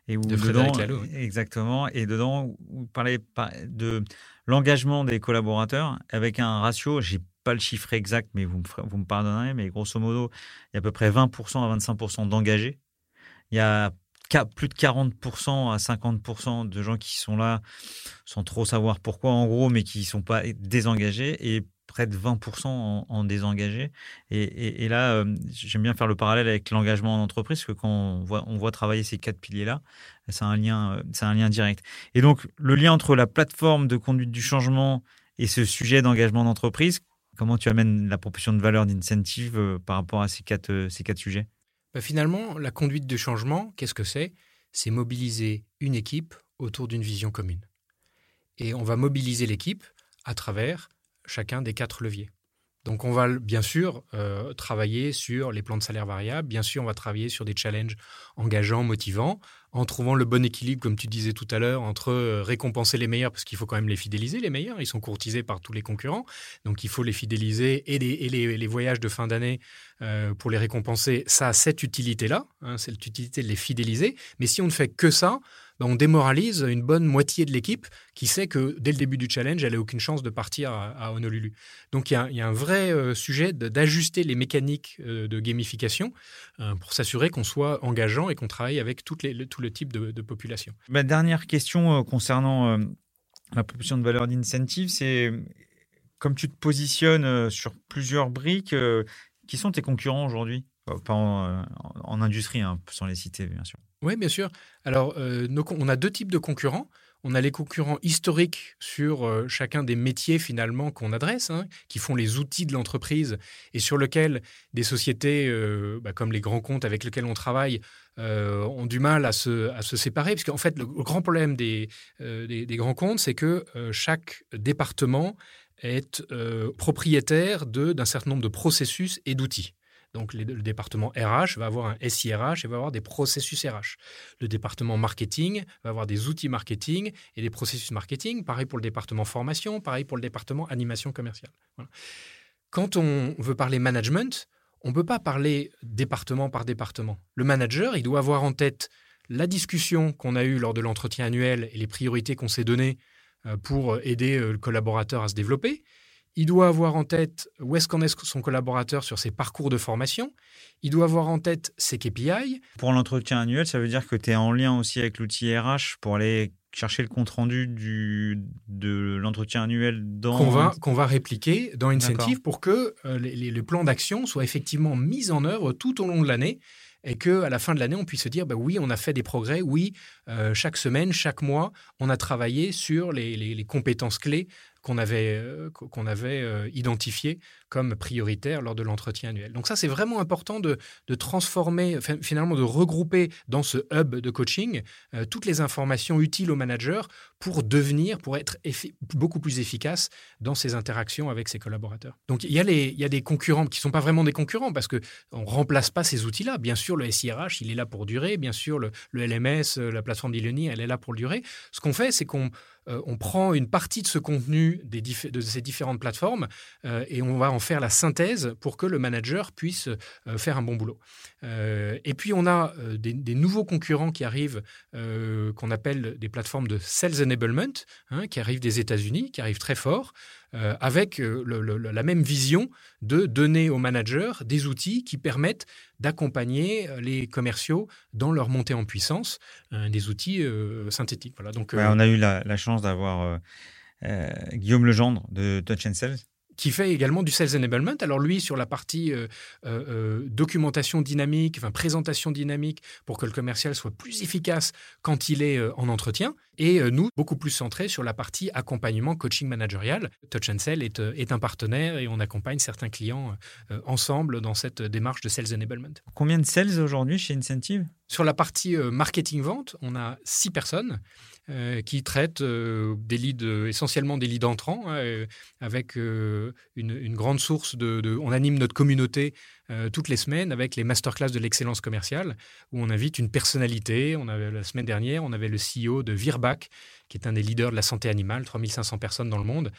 et où de Frédéric Lalo. Exactement. Et dedans, vous parlez de l'engagement des collaborateurs avec un ratio, j'ai pas le chiffre exact, mais vous me, vous me pardonnerez, mais grosso modo, il y a à peu près 20% à 25% d'engagés. Il y a plus de 40% à 50% de gens qui sont là sans trop savoir pourquoi en gros, mais qui ne sont pas désengagés. Et près de 20% en, désengagés. Et, là, euh, j'aime bien faire le parallèle avec l'engagement en entreprise, parce que quand on voit, travailler ces quatre piliers-là, c'est un, lien, euh, c'est un lien direct. Et donc, le lien entre la plateforme de conduite du changement et ce sujet d'engagement d'entreprise, comment tu amènes la proposition de valeur d'incentive euh, par rapport à ces quatre sujets? Bah, Finalement, la conduite du changement, qu'est-ce que c'est? C'est mobiliser une équipe autour d'une vision commune. Et on va mobiliser l'équipe à travers chacun des quatre leviers. Donc on va bien sûr euh, travailler sur les plans de salaire variable, bien sûr on va travailler sur des challenges engageants, motivants, en trouvant le bon équilibre, comme tu disais tout à l'heure, entre euh, récompenser les meilleurs, parce qu'il faut quand même les fidéliser, les meilleurs, ils sont courtisés par tous les concurrents, donc il faut les fidéliser, et les, voyages de fin d'année euh, pour les récompenser, ça a cette utilité-là, hein, c'est l'utilité de les fidéliser, mais si on ne fait que ça, ben, on démoralise une bonne moitié de l'équipe qui sait que dès le début du challenge, elle n'a aucune chance de partir à, Honolulu. Donc il y, a, un vrai euh, sujet d'ajuster les mécaniques euh, de gamification euh, pour s'assurer qu'on soit engageant et qu'on travaille avec tout le type de, population. Ma dernière question concernant la proposition de valeur d'incentive, c'est comme tu te positionnes sur plusieurs briques, qui sont tes concurrents aujourd'hui? Pas en, industrie, hein, sans les citer, bien sûr. Oui, bien sûr. Alors, euh, on a deux types de concurrents. On a les concurrents historiques sur euh, chacun des métiers finalement qu'on adresse, hein, qui font les outils de l'entreprise et sur lesquels des sociétés euh, bah, comme les grands comptes avec lesquels on travaille ont du mal à se, séparer. Parce qu'en fait, le, grand problème des grands comptes, c'est que chaque département est propriétaire d'un certain nombre de processus et d'outils. Donc le département RH va avoir un SIRH et va avoir des processus RH. Le département marketing va avoir des outils marketing et des processus marketing. Pareil pour le département formation, pareil pour le département animation commerciale. Quand on veut parler management, on ne peut pas parler département par département. Le manager, il doit avoir en tête la discussion qu'on a eue lors de l'entretien annuel et les priorités qu'on s'est données euh, pour aider euh, le collaborateur à se développer Il doit avoir en tête où est-ce qu'en est son collaborateur sur ses parcours de formation. Il doit avoir en tête ses KPI. Pour l'entretien annuel, ça veut dire que tu es en lien aussi avec l'outil RH pour aller chercher le compte-rendu du, de l'entretien annuel dans... Qu'on va, qu'on va répliquer dans Incentive pour que euh, les, les, plans d'action soient effectivement mis en œuvre tout au long de l'année et qu'à la fin de l'année, on puisse se dire, bah oui, on a fait des progrès, oui, euh, chaque semaine, chaque mois, on a travaillé sur les, les, les compétences clés qu'on avait, euh, qu'on avait euh, identifié comme prioritaire lors de l'entretien annuel. Donc ça, c'est vraiment important de, de, transformer, finalement de regrouper dans ce hub de coaching euh, toutes les informations utiles au manager pour devenir, pour être beaucoup plus efficace dans ses interactions avec ses collaborateurs. Donc il y a, les, il y a des concurrents qui ne sont pas vraiment des concurrents parce qu'on ne remplace pas ces outils-là. Bien sûr, le SIRH, il est là pour durer. Bien sûr, le, le LMS, la plateforme d'e-learning, elle est là pour durer. Ce qu'on fait, c'est qu'on euh, on prend une partie de ce contenu des de ces différentes plateformes euh, et on va en faire la synthèse pour que le manager puisse euh, faire un bon boulot. et puis on a des, nouveaux concurrents qui arrivent, qu'on appelle des plateformes de sales enablement, hein, qui arrivent des États-Unis, qui arrivent très fort. Euh, avec euh, la même vision de donner aux managers des outils qui permettent d'accompagner euh, les commerciaux dans leur montée en puissance, des outils synthétiques. Voilà, donc, on a eu la, chance d'avoir Guillaume Legendre de Touch and Sales qui fait également du sales enablement. Alors lui, sur la partie euh, euh, euh, documentation dynamique, enfin présentation dynamique, pour que le commercial soit plus efficace quand il est en entretien. Et nous, beaucoup plus centrés sur la partie accompagnement coaching managérial. Touch and Sell est, est un partenaire et on accompagne certains clients ensemble dans cette démarche de sales enablement. Combien de sales aujourd'hui chez Incentive? Sur la partie marketing-vente, on a six personnes. Euh, qui traite euh, euh, essentiellement des leads entrants, hein, avec une, grande source de, On anime notre communauté toutes les semaines avec les masterclass de l'excellence commerciale, où on invite une personnalité. On avait, la semaine dernière, on avait le CEO de Virbac, qui est un des leaders de la santé animale, 3500 personnes dans le monde.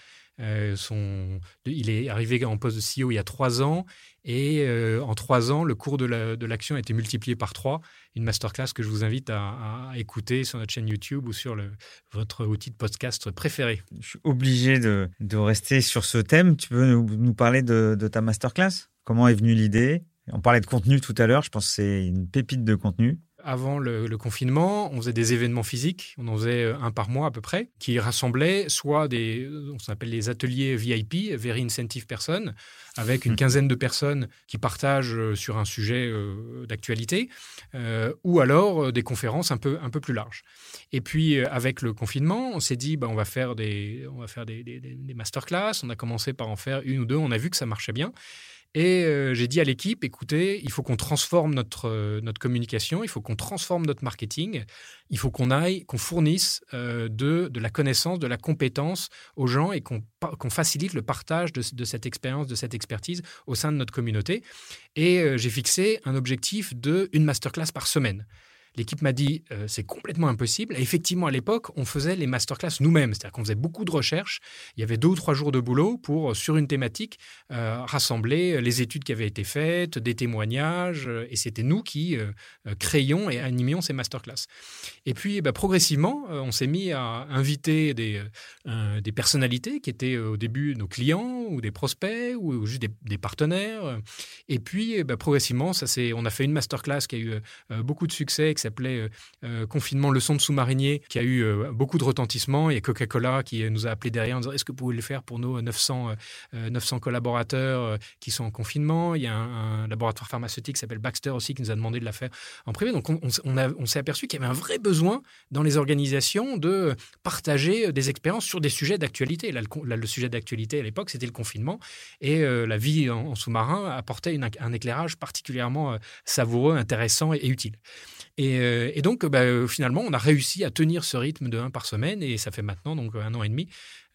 Son, il est arrivé en poste de CEO il y a trois ans et euh, en trois ans, le cours de l'action a été multiplié par trois. Une masterclass que je vous invite à, écouter sur notre chaîne YouTube ou sur votre outil de podcast préféré. Je suis obligé de, de rester sur ce thème. Tu peux nous, parler de, de, ta masterclass? Comment est venue l'idée? On parlait de contenu tout à l'heure. Je pense que c'est une pépite de contenu avant le, confinement, on faisait des événements physiques, on en faisait euh, un par mois à peu près, qui rassemblaient soit des, euh, on s'appelle les ateliers VIP, Very Incentive Person, avec une mmh. quinzaine de personnes qui partagent euh, sur un sujet d'actualité, ou alors des conférences un peu, un peu plus larges. Et puis avec le confinement, on s'est dit, bah, on va faire, des, on va faire des, des masterclass, on a commencé par en faire une ou deux, on a vu que ça marchait bien. Et euh, j'ai dit à l'équipe, écoutez, il faut qu'on transforme notre, euh, notre communication, il faut qu'on transforme notre marketing, il faut qu'on aille, qu'on fournisse euh, de, de la connaissance, de la compétence aux gens et qu'on facilite le partage de, de cette expérience, de cette expertise au sein de notre communauté. Et j'ai fixé un objectif de une masterclass par semaine. L'équipe m'a dit euh, c'est complètement impossible. Effectivement, à l'époque, on faisait les masterclass nous-mêmes, c'est-à-dire qu'on faisait beaucoup de recherches. Il y avait deux ou trois jours de boulot pour, sur une thématique, euh, rassembler les études qui avaient été faites, des témoignages. Euh, et c'était nous qui créions et animions ces masterclass. Et puis, bah, progressivement, on s'est mis à inviter des, personnalités qui étaient au début nos clients ou des prospects ou juste des, partenaires. Et puis, bah, progressivement, ça, on a fait une masterclass qui a eu beaucoup de succès, s'appelait euh, euh, Confinement leçon de sous-marinier, qui a eu euh, beaucoup de retentissement. A Coca-Cola qui nous a appelé derrière en disant Est-ce que vous pouvez le faire pour nos 900, 900 collaborateurs qui sont en confinement? Il y a un, laboratoire pharmaceutique qui s'appelle Baxter aussi qui nous a demandé de la faire en privé. Donc on, on, s'est aperçu qu'il y avait un vrai besoin dans les organisations de partager des expériences sur des sujets d'actualité. Là, le, sujet d'actualité à l'époque, c'était le confinement. Et la vie en, sous-marin apportait un éclairage particulièrement savoureux, intéressant et utile. Euh, et, donc, bah, finalement, on a réussi à tenir ce rythme de 1 par semaine et ça fait maintenant donc un an et demi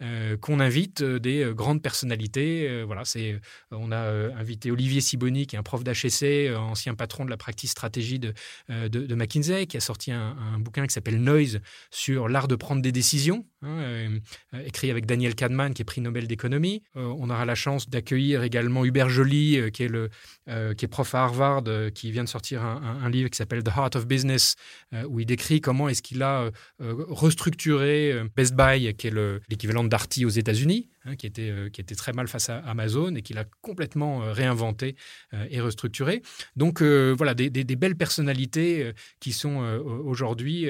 euh, qu'on invite euh, des euh, grandes personnalités. voilà, c'est, on a invité Olivier Siboni, qui est un prof d'HSC, ancien patron de la pratique stratégie de, de, McKinsey, qui a sorti un, bouquin qui s'appelle Noise sur l'art de prendre des décisions, hein, écrit avec Daniel Kahneman, qui est prix Nobel d'économie. on aura la chance d'accueillir également Hubert Joly, qui, est le, qui est prof à Harvard, qui vient de sortir un, un livre qui s'appelle The Heart of Business, où il décrit comment est-ce qu'il a restructuré Best Buy, qui est l'équivalent de Darty aux États-Unis, hein, qui, était, qui était très mal face à Amazon et qu'il a complètement réinventé et restructuré. Donc voilà, des, belles personnalités qui sont aujourd'hui,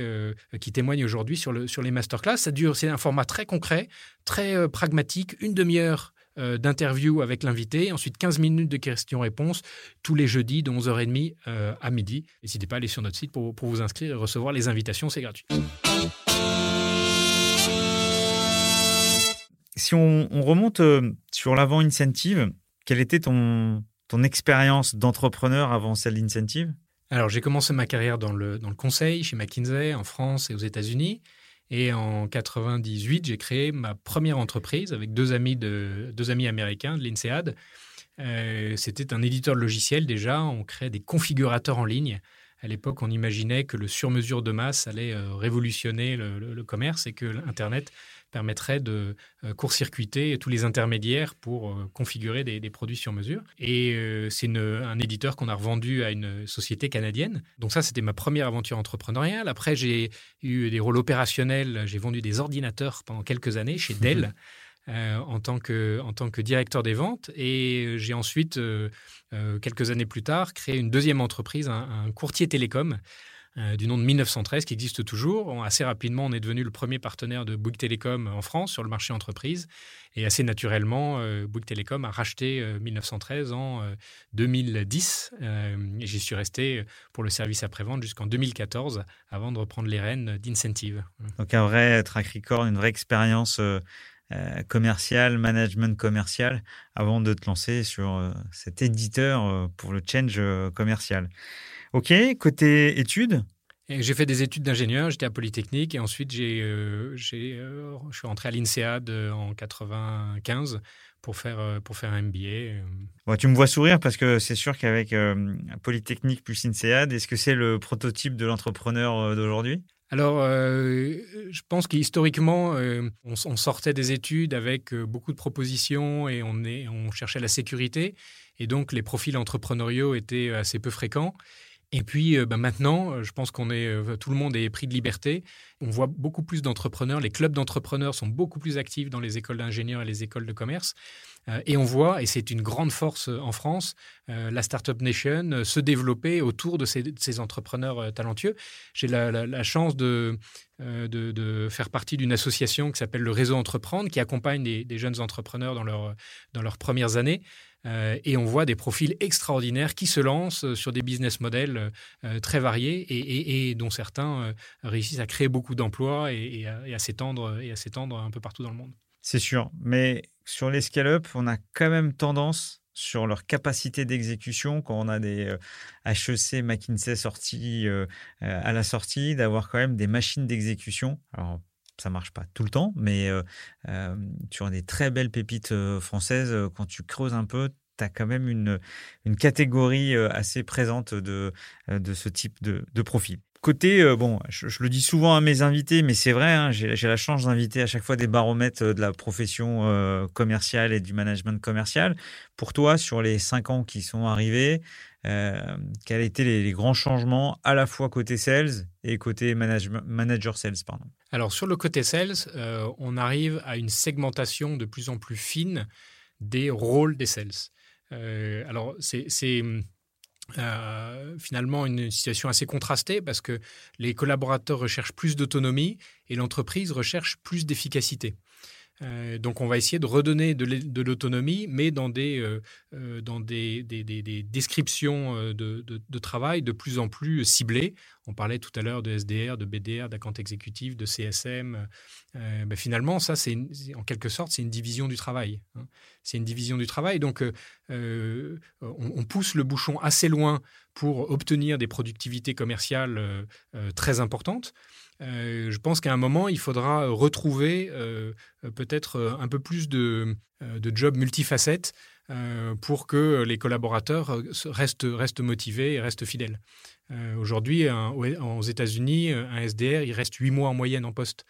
qui témoignent aujourd'hui sur, le, sur les masterclass. C'est un format très concret, très pragmatique, une demi-heure euh, d'interview avec l'invité, ensuite 15 minutes de questions-réponses tous les jeudis de 11h30 euh, à midi. N'hésitez pas à aller sur notre site pour, vous inscrire et recevoir les invitations, c'est gratuit. Si on, remonte euh, sur l'avant Incentive, quelle était ton, ton expérience d'entrepreneur avant celle d'Incentive? Alors, j'ai commencé ma carrière dans le, dans le conseil chez McKinsey en France et aux États-Unis. Et en 98, j'ai créé ma première entreprise avec deux amis, de, deux amis américains de l'INSEAD. Euh, c'était un éditeur de logiciels déjà. On créait des configurateurs en ligne. À l'époque, on imaginait que le sur-mesure de masse allait euh, révolutionner le, commerce et que l'Internet permettrait de euh, court-circuiter tous les intermédiaires pour euh, configurer des, produits sur mesure. Et euh, c'est un éditeur qu'on a revendu à une société canadienne. Donc ça, c'était ma première aventure entrepreneuriale. Après, j'ai eu des rôles opérationnels. J'ai vendu des ordinateurs pendant quelques années chez Dell. en, tant que, en tant que directeur des ventes. Et j'ai ensuite, quelques années plus tard, créé une deuxième entreprise, un courtier télécom, euh, du nom de 1913 qui existe toujours. assez rapidement, on est devenu le premier partenaire de Bouygues Télécom en France sur le marché entreprise. Et assez naturellement, euh, Bouygues Télécom a racheté 1913 euh, en 2010. et j'y suis resté pour le service après-vente jusqu'en 2014 avant de reprendre les rênes d'Incentive. Donc un vrai track record, une vraie expérience commerciale, management commercial, avant de te lancer sur cet éditeur pour le change commercial. Ok, côté études? J'ai fait des études d'ingénieur, j'étais à Polytechnique et ensuite j'ai, euh, euh, je suis rentré à l'INSEAD euh, en 95 pour faire, pour faire un MBA. tu me vois sourire parce que c'est sûr qu'avec Polytechnique plus INSEAD, est-ce que c'est le prototype de l'entrepreneur d'aujourd'hui? Alors, je pense qu'historiquement, on, on, sortait des études avec beaucoup de propositions et on, est, on cherchait la sécurité. Et donc, les profils entrepreneuriaux étaient assez peu fréquents. Et puis euh, bah, maintenant, euh, je pense qu'on est, euh, tout le monde est pris de liberté. On voit beaucoup plus d'entrepreneurs. Les clubs d'entrepreneurs sont beaucoup plus actifs dans les écoles d'ingénieurs et les écoles de commerce. et on voit, et c'est une grande force en France, la Startup Nation se développer autour de ces, entrepreneurs talentueux. J'ai la, chance de, faire partie d'une association qui s'appelle le Réseau Entreprendre, qui accompagne des, jeunes entrepreneurs dans leurs premières années. Euh, et on voit des profils extraordinaires qui se lancent euh, sur des business models euh, très variés et, dont certains réussissent à créer beaucoup d'emplois et, à, s'étendre et à s'étendre un peu partout dans le monde. C'est sûr, mais sur les scale-up, on a quand même tendance sur leur capacité d'exécution quand on a des HEC, McKinsey sortis à la sortie, d'avoir quand même des machines d'exécution. Alors, ça marche pas tout le temps, mais tu as des très belles pépites françaises. Quand tu creuses un peu, tu as quand même une, une catégorie assez présente de, de ce type de, de profil. Côté, bon, je, le dis souvent à mes invités, mais c'est vrai, hein, j'ai la chance d'inviter à chaque fois des baromètres de la profession commerciale et du management commercial. Pour toi, sur les cinq ans qui sont arrivés, euh, quels étaient les, grands changements à la fois côté sales et côté manager sales pardon? Alors sur le côté sales, euh, on arrive à une segmentation de plus en plus fine des rôles des sales. Euh, alors c'est finalement une situation assez contrastée parce que les collaborateurs recherchent plus d'autonomie et l'entreprise recherche plus d'efficacité. Euh, donc on va essayer de redonner de l'autonomie, mais dans des, euh, euh, dans des, des, descriptions de, travail de plus en plus ciblées. On parlait tout à l'heure de SDR, de BDR, d'account exécutif, de CSM. Ben finalement, ça, c'est en quelque sorte, c'est une division du travail. Hein. C'est une division du travail. Donc on, on, pousse le bouchon assez loin pour obtenir des productivités commerciales très importantes. Euh, je pense qu'à un moment, il faudra retrouver euh, peut-être un peu plus de, euh, de jobs multifacettes pour que les collaborateurs restent, restent motivés et restent fidèles. Aujourd'hui, aux États-Unis, un SDR, il reste huit mois en moyenne en poste.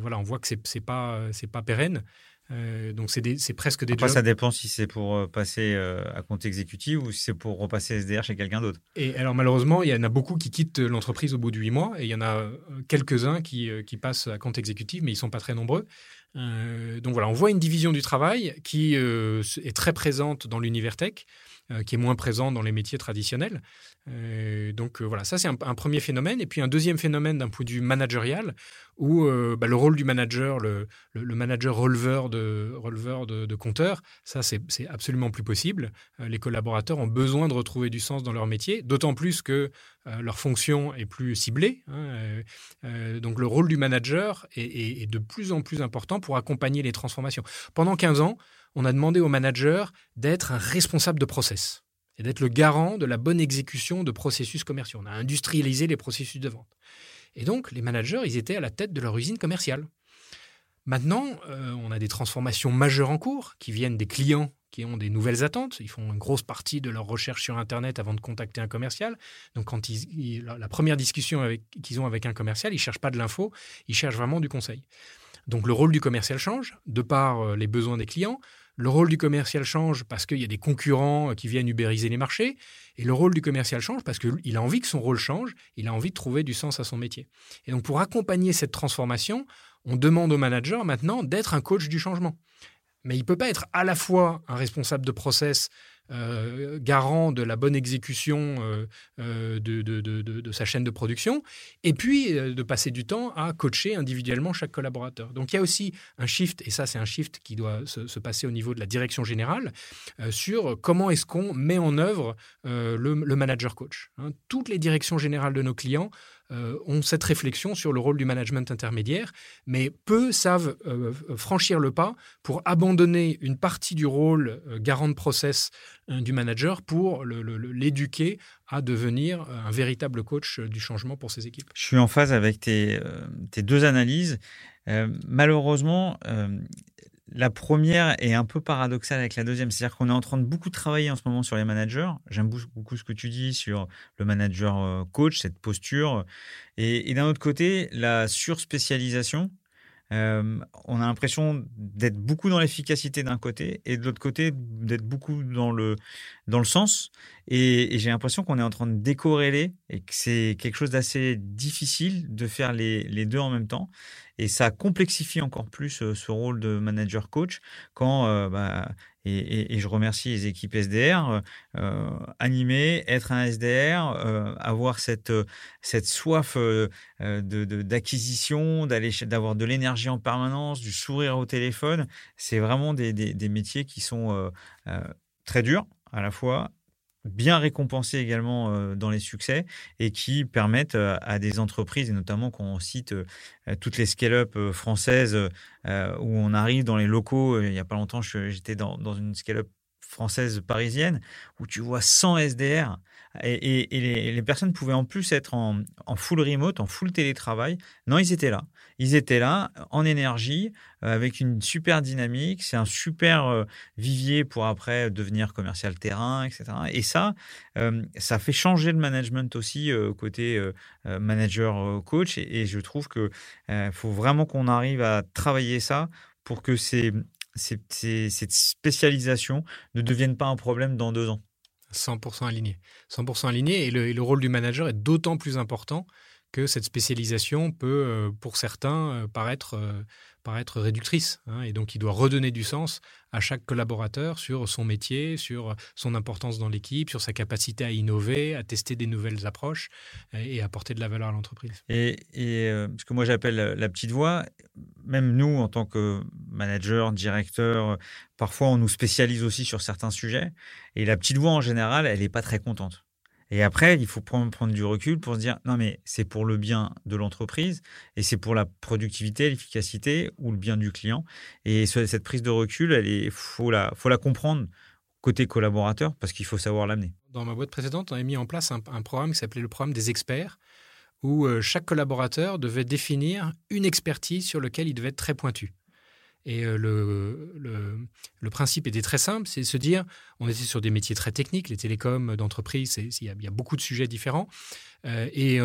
voilà, on voit que ce n'est pas, pas pérenne. Euh, donc c'est presque des Après, ça dépend si c'est pour euh, passer euh, à compte exécutif ou si c'est pour repasser SDR chez quelqu'un d'autre. Et alors malheureusement, il y en a beaucoup qui quittent l'entreprise au bout de huit mois et il y en a quelques-uns qui, qui, passent à compte exécutif, mais ils ne sont pas très nombreux. donc voilà, on voit une division du travail qui est très présente dans l'univers tech, qui est moins présente dans les métiers traditionnels. Euh, donc euh, voilà, ça c'est un, premier phénomène. Et puis un deuxième phénomène d'un point de vue managérial, où euh, bah, le rôle du manager, le, manager releveur de, releveur de, compteurs, ça c'est absolument plus possible. les collaborateurs ont besoin de retrouver du sens dans leur métier, d'autant plus que leur fonction est plus ciblée. Hein, donc le rôle du manager est, est de plus en plus important pour accompagner les transformations. Pendant 15 ans, on a demandé au manager d'être un responsable de process et d'être le garant de la bonne exécution de processus commerciaux. On a industrialisé les processus de vente. Et donc, les managers, ils étaient à la tête de leur usine commerciale. Maintenant, euh, on a des transformations majeures en cours qui viennent des clients qui ont des nouvelles attentes. Ils font une grosse partie de leur recherche sur Internet avant de contacter un commercial. Donc, quand ils, la première discussion qu'ils ont avec un commercial, ils ne cherchent pas de l'info, ils cherchent vraiment du conseil. Donc, le rôle du commercial change de par euh, les besoins des clients. Le rôle du commercial change parce qu'il y a des concurrents euh, qui viennent ubériser les marchés. Et le rôle du commercial change parce qu'il a envie que son rôle change, il a envie de trouver du sens à son métier. Et donc pour accompagner cette transformation, on demande au manager maintenant d'être un coach du changement. Mais il ne peut pas être à la fois un responsable de process euh, garant de la bonne exécution euh, euh, de, sa chaîne de production, et puis de passer du temps à coacher individuellement chaque collaborateur. Donc il y a aussi un shift, et ça c'est un shift qui doit se, passer au niveau de la direction générale, sur comment est-ce qu'on met en œuvre le, manager coach. Hein. Toutes les directions générales de nos clients euh, ont cette réflexion sur le rôle du management intermédiaire, mais peu savent euh, franchir le pas pour abandonner une partie du rôle euh, garant de process du manager pour l'éduquer à devenir un véritable coach du changement pour ses équipes. Je suis en phase avec tes deux analyses. malheureusement, la première est un peu paradoxale avec la deuxième. C'est-à-dire qu'on est en train de beaucoup travailler en ce moment sur les managers. J'aime beaucoup ce que tu dis sur le manager euh, coach, cette posture. Et, d'un autre côté, la surspécialisation. Euh, on a l'impression d'être beaucoup dans l'efficacité d'un côté et de l'autre côté d'être beaucoup dans le, dans le sens. Et, j'ai l'impression qu'on est en train de décorréler et que c'est quelque chose d'assez difficile de faire les, les deux en même temps. Et ça complexifie encore plus ce rôle de manager coach quand, bah, et, je remercie les équipes SDR, animer, être un SDR, avoir cette, cette soif d'acquisition, d'aller d'avoir de l'énergie en permanence, du sourire au téléphone, c'est vraiment des, des, métiers qui sont très durs à la fois bien récompensés également euh, dans les succès et qui permettent euh, à des entreprises, et notamment quand on cite euh, toutes les scale-up françaises où on arrive dans les locaux, il n'y a pas longtemps j'étais dans, dans une scale-up française parisienne où tu vois 100 SDR et, les, personnes pouvaient en plus être en, full remote, en full télétravail. Non, ils étaient là. Ils étaient là, en énergie, euh, avec une super dynamique. C'est un super euh, vivier pour après devenir commercial terrain, etc. Et ça, euh, ça fait changer le management aussi côté manager coach. Et, je trouve que faut vraiment qu'on arrive à travailler ça pour que cette spécialisation ne devienne pas un problème dans deux ans. 100% aligné. 100% aligné et le, rôle du manager est d'autant plus important que cette spécialisation peut, euh, pour certains, euh, paraître, euh, paraître réductrice. Hein. et donc, il doit redonner du sens à chaque collaborateur sur son métier, sur son importance dans l'équipe, sur sa capacité à innover, à tester des nouvelles approches et apporter de la valeur à l'entreprise. Et, et ce que moi j'appelle la petite voix, même nous, en tant que manager, directeur, parfois on nous spécialise aussi sur certains sujets. Et la petite voix, en général, elle n'est pas très contente. Et après, il faut prendre, du recul pour se dire non, mais c'est pour le bien de l'entreprise et c'est pour la productivité, l'efficacité ou le bien du client. Et cette prise de recul, il faut la, faut la comprendre côté collaborateur parce qu'il faut savoir l'amener. Dans ma boîte précédente, on a mis en place un, un programme qui s'appelait le programme des experts où euh, chaque collaborateur devait définir une expertise sur laquelle il devait être très pointu. Et euh, le, le, principe était très simple, c'est de se dire, on était sur des métiers très techniques, les télécoms d'entreprise, il y, a beaucoup de sujets différents. Euh, et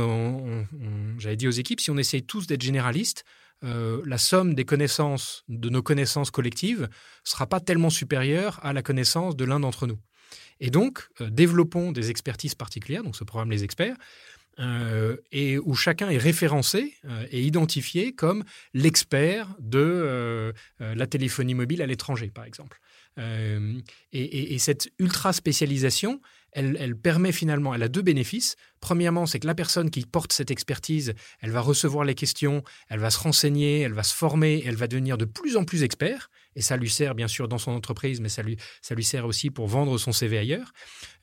j'avais dit aux équipes, si on essaye tous d'être généralistes, la somme des connaissances, de nos connaissances collectives, sera pas tellement supérieure à la connaissance de l'un d'entre nous. Et donc, développons des expertises particulières, donc ce programme Les Experts, et où chacun est référencé et identifié comme l'expert de la téléphonie mobile à l'étranger, par exemple. et, cette ultra spécialisation, elle, permet finalement, elle a deux bénéfices. Premièrement, c'est que la personne qui porte cette expertise, elle va recevoir les questions, elle va se renseigner, elle va se former, elle va devenir de plus en plus expert. Et ça lui sert bien sûr dans son entreprise, mais ça lui, ça lui sert aussi pour vendre son CV ailleurs.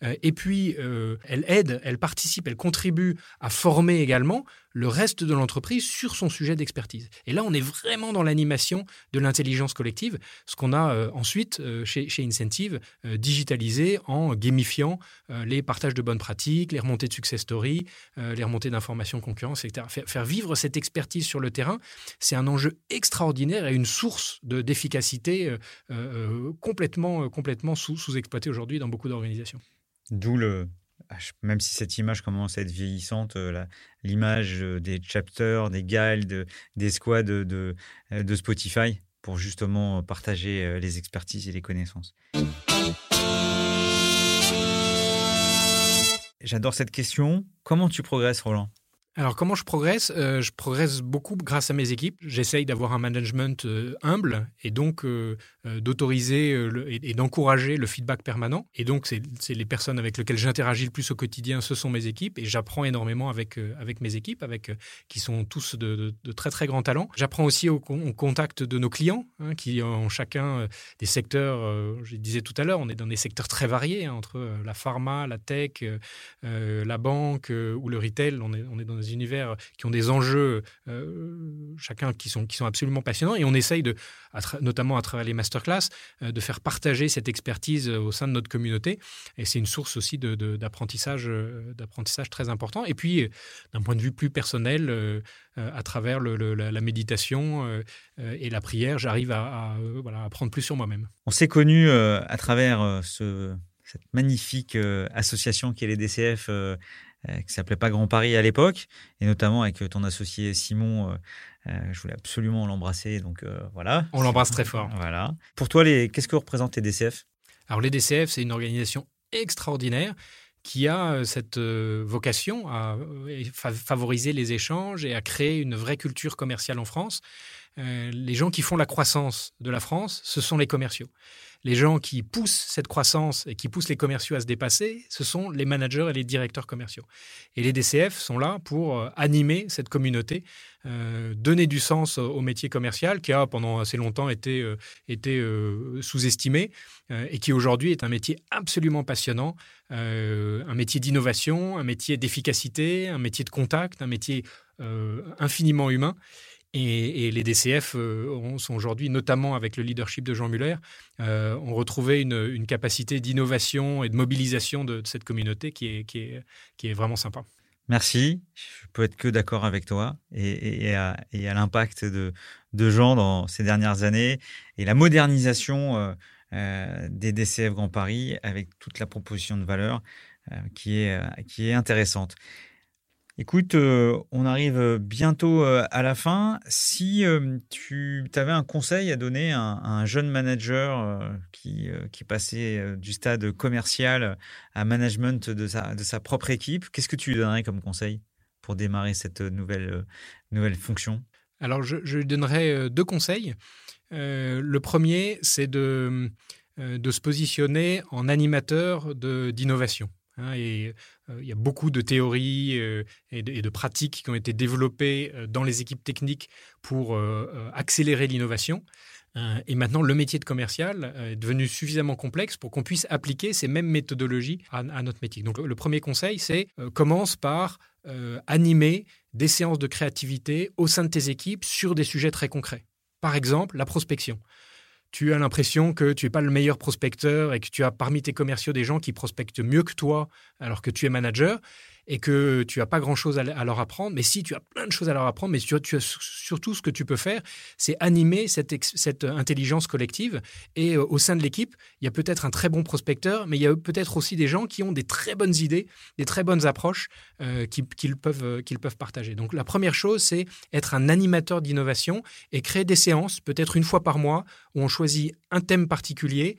Euh, et puis, euh, elle aide, elle participe, elle contribue à former également le reste de l'entreprise sur son sujet d'expertise. Et là, on est vraiment dans l'animation de l'intelligence collective, ce qu'on a euh, ensuite chez, chez, Incentive digitalisé en gamifiant les partages de bonnes pratiques, les remontées de success story, les remontées d'informations concurrence, etc. Faire, vivre cette expertise sur le terrain, c'est un enjeu extraordinaire et une source d'efficacité complètement, complètement sous-exploitée aujourd'hui dans beaucoup d'organisations. D'où le. Ah, même si cette image commence à être vieillissante, euh, l'image euh, des chapters, des guides, des squads de, de, Spotify pour justement partager euh, les expertises et les connaissances. J'adore cette question. Comment tu progresses, Roland? Alors comment je progresse? Euh, Je progresse beaucoup grâce à mes équipes. J'essaye d'avoir un management euh, humble et donc euh, d'autoriser et, d'encourager le feedback permanent. Et donc c'est les personnes avec lesquelles j'interagis le plus au quotidien, ce sont mes équipes et j'apprends énormément avec, avec mes équipes, avec, qui sont tous de, très très grands talents. J'apprends aussi au, contact de nos clients hein, qui ont chacun des secteurs, je disais tout à l'heure, on est dans des secteurs très variés hein, entre la pharma, la tech, la banque ou le retail. On est, on est dans univers qui ont des enjeux, euh, chacun qui sont, qui sont absolument passionnants. Et on essaye, de, notamment à travers les masterclass, euh, de faire partager cette expertise euh, au sein de notre communauté. Et c'est une source aussi d'apprentissage d'apprentissage très important. Et puis, d'un point de vue plus personnel, à travers la, méditation et la prière, j'arrive à, à, voilà, à prendre plus sur moi-même. On s'est connus à travers ce cette magnifique association qui est les DCF qui s'appelait pas Grand Paris à l'époque, et notamment avec ton associé Simon. Euh, euh, je voulais absolument l'embrasser, donc voilà. On l'embrasse très fort. Voilà. Pour toi, les... qu'est-ce que représentent les DCF Alors les DCF, c'est une organisation extraordinaire qui a cette vocation à favoriser les échanges et à créer une vraie culture commerciale en France. Les gens qui font la croissance de la France, ce sont les commerciaux les gens qui poussent cette croissance et qui poussent les commerciaux à se dépasser, ce sont les managers et les directeurs commerciaux. Et les DCF sont là pour euh, animer cette communauté, euh, donner du sens au métier commercial qui a pendant assez longtemps euh, été sous-estimé et qui aujourd'hui est un métier absolument passionnant, un métier d'innovation, un métier d'efficacité, un métier de contact, un métier infiniment humain. Et, les DCF euh, sont aujourd'hui, notamment avec le leadership de Jean Muller, euh, ont retrouvé une, capacité d'innovation et de mobilisation de, cette communauté qui est, vraiment sympa. Merci. Je peux être que d'accord avec toi et, à, l'impact de, de, Jean dans ces dernières années et la modernisation euh, des DCF Grand Paris avec toute la proposition de valeur qui est intéressante. Écoute, euh, on arrive bientôt euh, à la fin. Si euh, tu avais un conseil à donner à, un jeune manager qui, qui passait du stade commercial à management de sa, de sa propre équipe, qu'est-ce que tu lui donnerais comme conseil pour démarrer cette nouvelle, nouvelle fonction? Alors, je, lui donnerais deux conseils. le premier, c'est de, de se positionner en animateur d'innovation. Hein, euh, il y a beaucoup de théories euh, et, de, pratiques qui ont été développées euh, dans les équipes techniques pour accélérer l'innovation. Et maintenant, le métier de commercial est devenu suffisamment complexe pour qu'on puisse appliquer ces mêmes méthodologies à, notre métier. Donc, le, premier conseil, c'est commence par animer des séances de créativité au sein de tes équipes sur des sujets très concrets. Par exemple, la prospection tu as l'impression que tu n'es pas le meilleur prospecteur et que tu as parmi tes commerciaux des gens qui prospectent mieux que toi alors que tu es manager et que tu n'as pas grand-chose à, leur apprendre. Mais si, tu as plein de choses à leur apprendre, mais tu, as, surtout ce que tu peux faire, c'est animer cette, intelligence collective. Et euh, au sein de l'équipe, il y a peut-être un très bon prospecteur, mais il y a peut-être aussi des gens qui ont des très bonnes idées, des très bonnes approches euh, qu'ils peuvent, euh, peuvent partager. Donc la première chose, c'est être un animateur d'innovation et créer des séances, peut-être une fois par mois, où on choisit un thème particulier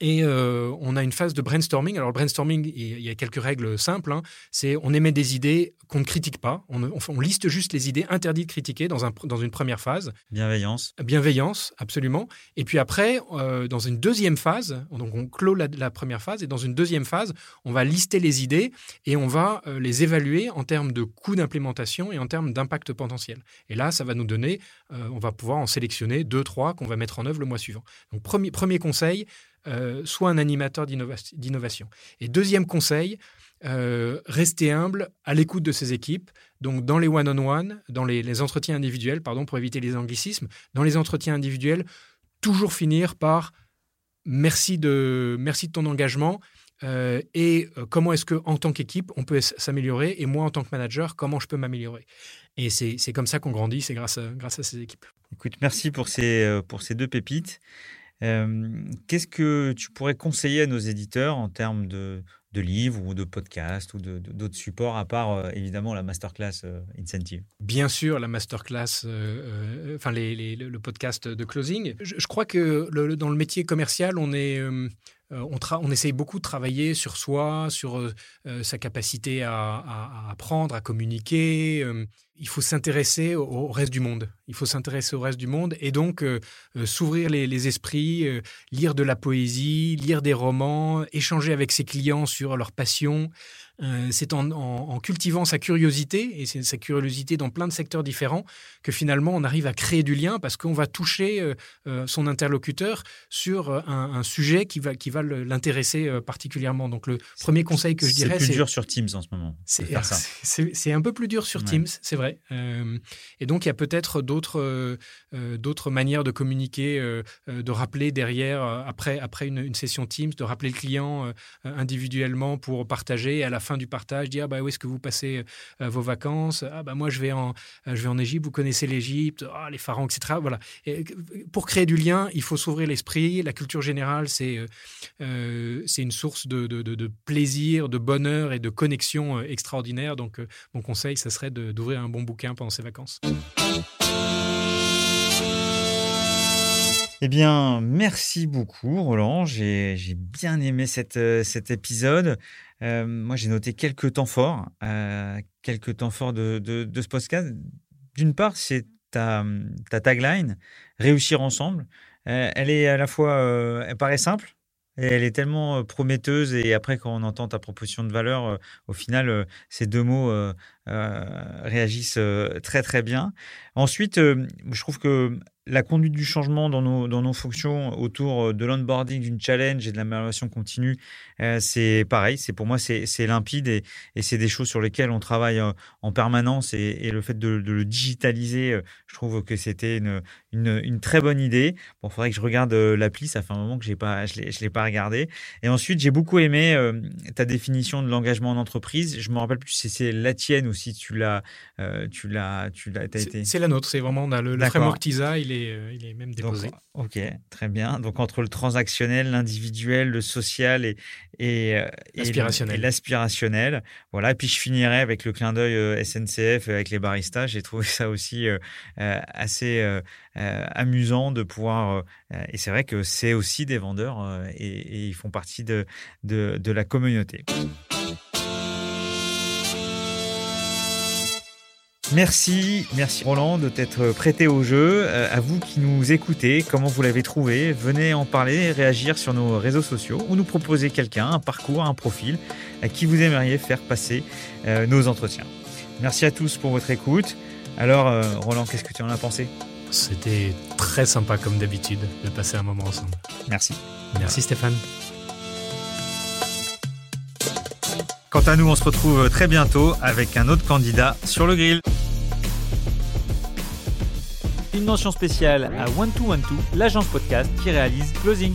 Et euh, on a une phase de brainstorming. Alors, le brainstorming, il y a quelques règles simples. Hein. C'est on émet des idées qu'on ne critique pas. On, on, liste juste les idées interdites de critiquer dans, un, dans une première phase. Bienveillance. Bienveillance, absolument. Et puis après, euh, dans une deuxième phase, donc on clôt la, première phase, et dans une deuxième phase, on va lister les idées et on va euh, les évaluer en termes de coût d'implémentation et en termes d'impact potentiel. Et là, ça va nous donner, on va pouvoir en sélectionner deux, trois qu'on va mettre en œuvre le mois suivant. Donc, premier, premier conseil, euh, soit un animateur d'innovation. Et deuxième conseil, euh, rester humble à l'écoute de ses équipes. Donc, dans les one-on-one, dans les, entretiens individuels, pardon, pour éviter les anglicismes, dans les entretiens individuels, toujours finir par merci de, merci de ton engagement. Euh, et comment est-ce que en tant qu'équipe on peut s'améliorer et moi en tant que manager comment je peux m'améliorer? Et c'est comme ça qu'on grandit c'est grâce à, grâce à ces équipes écoute merci pour ces pour ces deux pépites Qu'est-ce que tu pourrais conseiller à nos éditeurs en termes de, livres ou de podcasts ou d'autres supports, à part évidemment la masterclass Incentive? Bien sûr, la masterclass, enfin le podcast de closing. Je, crois que dans le métier commercial, on essaye beaucoup de travailler sur soi, sur sa capacité à, apprendre, à communiquer. Il faut s'intéresser au, reste du monde. Il faut s'intéresser au reste du monde et donc s'ouvrir les, esprits, lire de la poésie, lire des romans, échanger avec ses clients sur leurs passions. Euh, c'est en, cultivant sa curiosité, et c'est sa curiosité dans plein de secteurs différents, que finalement on arrive à créer du lien parce qu'on va toucher euh, euh, son interlocuteur sur un, sujet qui va, qui va l'intéresser particulièrement. Donc le premier conseil que je dirais, c'est plus dur sur Teams en ce moment. C'est un peu plus dur sur Teams, c'est vrai. Et donc il y a peut-être d'autres d'autres manières de communiquer, de rappeler derrière après après une, session Teams, de rappeler le client individuellement pour partager à la fin du partage, dire ah bah, où est-ce que vous passez euh, vos vacances? Ah bah moi je vais en, euh, je vais en Égypte, vous connaissez l'Égypte, ah, les pharaons, etc. Voilà. Et pour créer du lien, il faut s'ouvrir l'esprit. La culture générale, c'est euh, c'est une source de, de, de, plaisir, de bonheur et de connexion extraordinaire. Donc mon conseil, ça serait d'ouvrir un bon bouquin pendant ces vacances. Eh bien, merci beaucoup, Roland. J'ai bien aimé cette, cet épisode. Euh, moi, j'ai noté quelques temps forts, euh, quelques temps forts de, de, ce podcast. D'une part, c'est ta, ta, tagline, réussir ensemble. Euh, elle est à la fois, elle paraît simple, elle est tellement prometteuse. Et après, quand on entend ta proposition de valeur, au final, ces deux mots réagissent très très bien. Ensuite, je trouve que la conduite du changement dans nos, dans nos fonctions autour euh, de l'onboarding, d'une challenge et de l'amélioration continue, euh, c'est pareil. C'est pour moi, c'est limpide et, et c'est des choses sur lesquelles on travaille euh, en permanence et, et le fait de, de, le digitaliser, je trouve que c'était une, une, une, très bonne idée. Bon, il faudrait que je regarde l'appli. Ça fait un moment que pas, je ne l'ai pas regardé. Et ensuite, j'ai beaucoup aimé ta définition de l'engagement en entreprise. Je me rappelle plus si c'est la tienne ou si tu l'as, tu l'as, tu l'as, été. C'est la nôtre. C'est vraiment on a le, le framework TISA. Il est euh, il est même déposé. ok, très bien. Donc entre le transactionnel, l'individuel, le social et, et, euh, l'aspirationnel. Voilà. Et puis je finirai avec le clin d'œil euh, SNCF avec les baristas. J'ai trouvé ça aussi assez amusant de pouvoir. et c'est vrai que c'est aussi des vendeurs et, ils font partie de, de, de la communauté. Merci, merci Roland de t'être prêté au jeu. Euh, à vous qui nous écoutez, comment vous l'avez trouvé? Venez en parler, réagir sur nos réseaux sociaux ou nous proposer quelqu'un, un parcours, un profil à qui vous aimeriez faire passer euh, nos entretiens. Merci à tous pour votre écoute. Alors euh, Roland, qu'est-ce que tu en as pensé? C'était très sympa comme d'habitude de passer un moment ensemble. Merci. Merci Stéphane. Quant à nous, on se retrouve très bientôt avec un autre candidat sur le grill. Une mention spéciale à One 2 One l'agence podcast qui réalise Closing.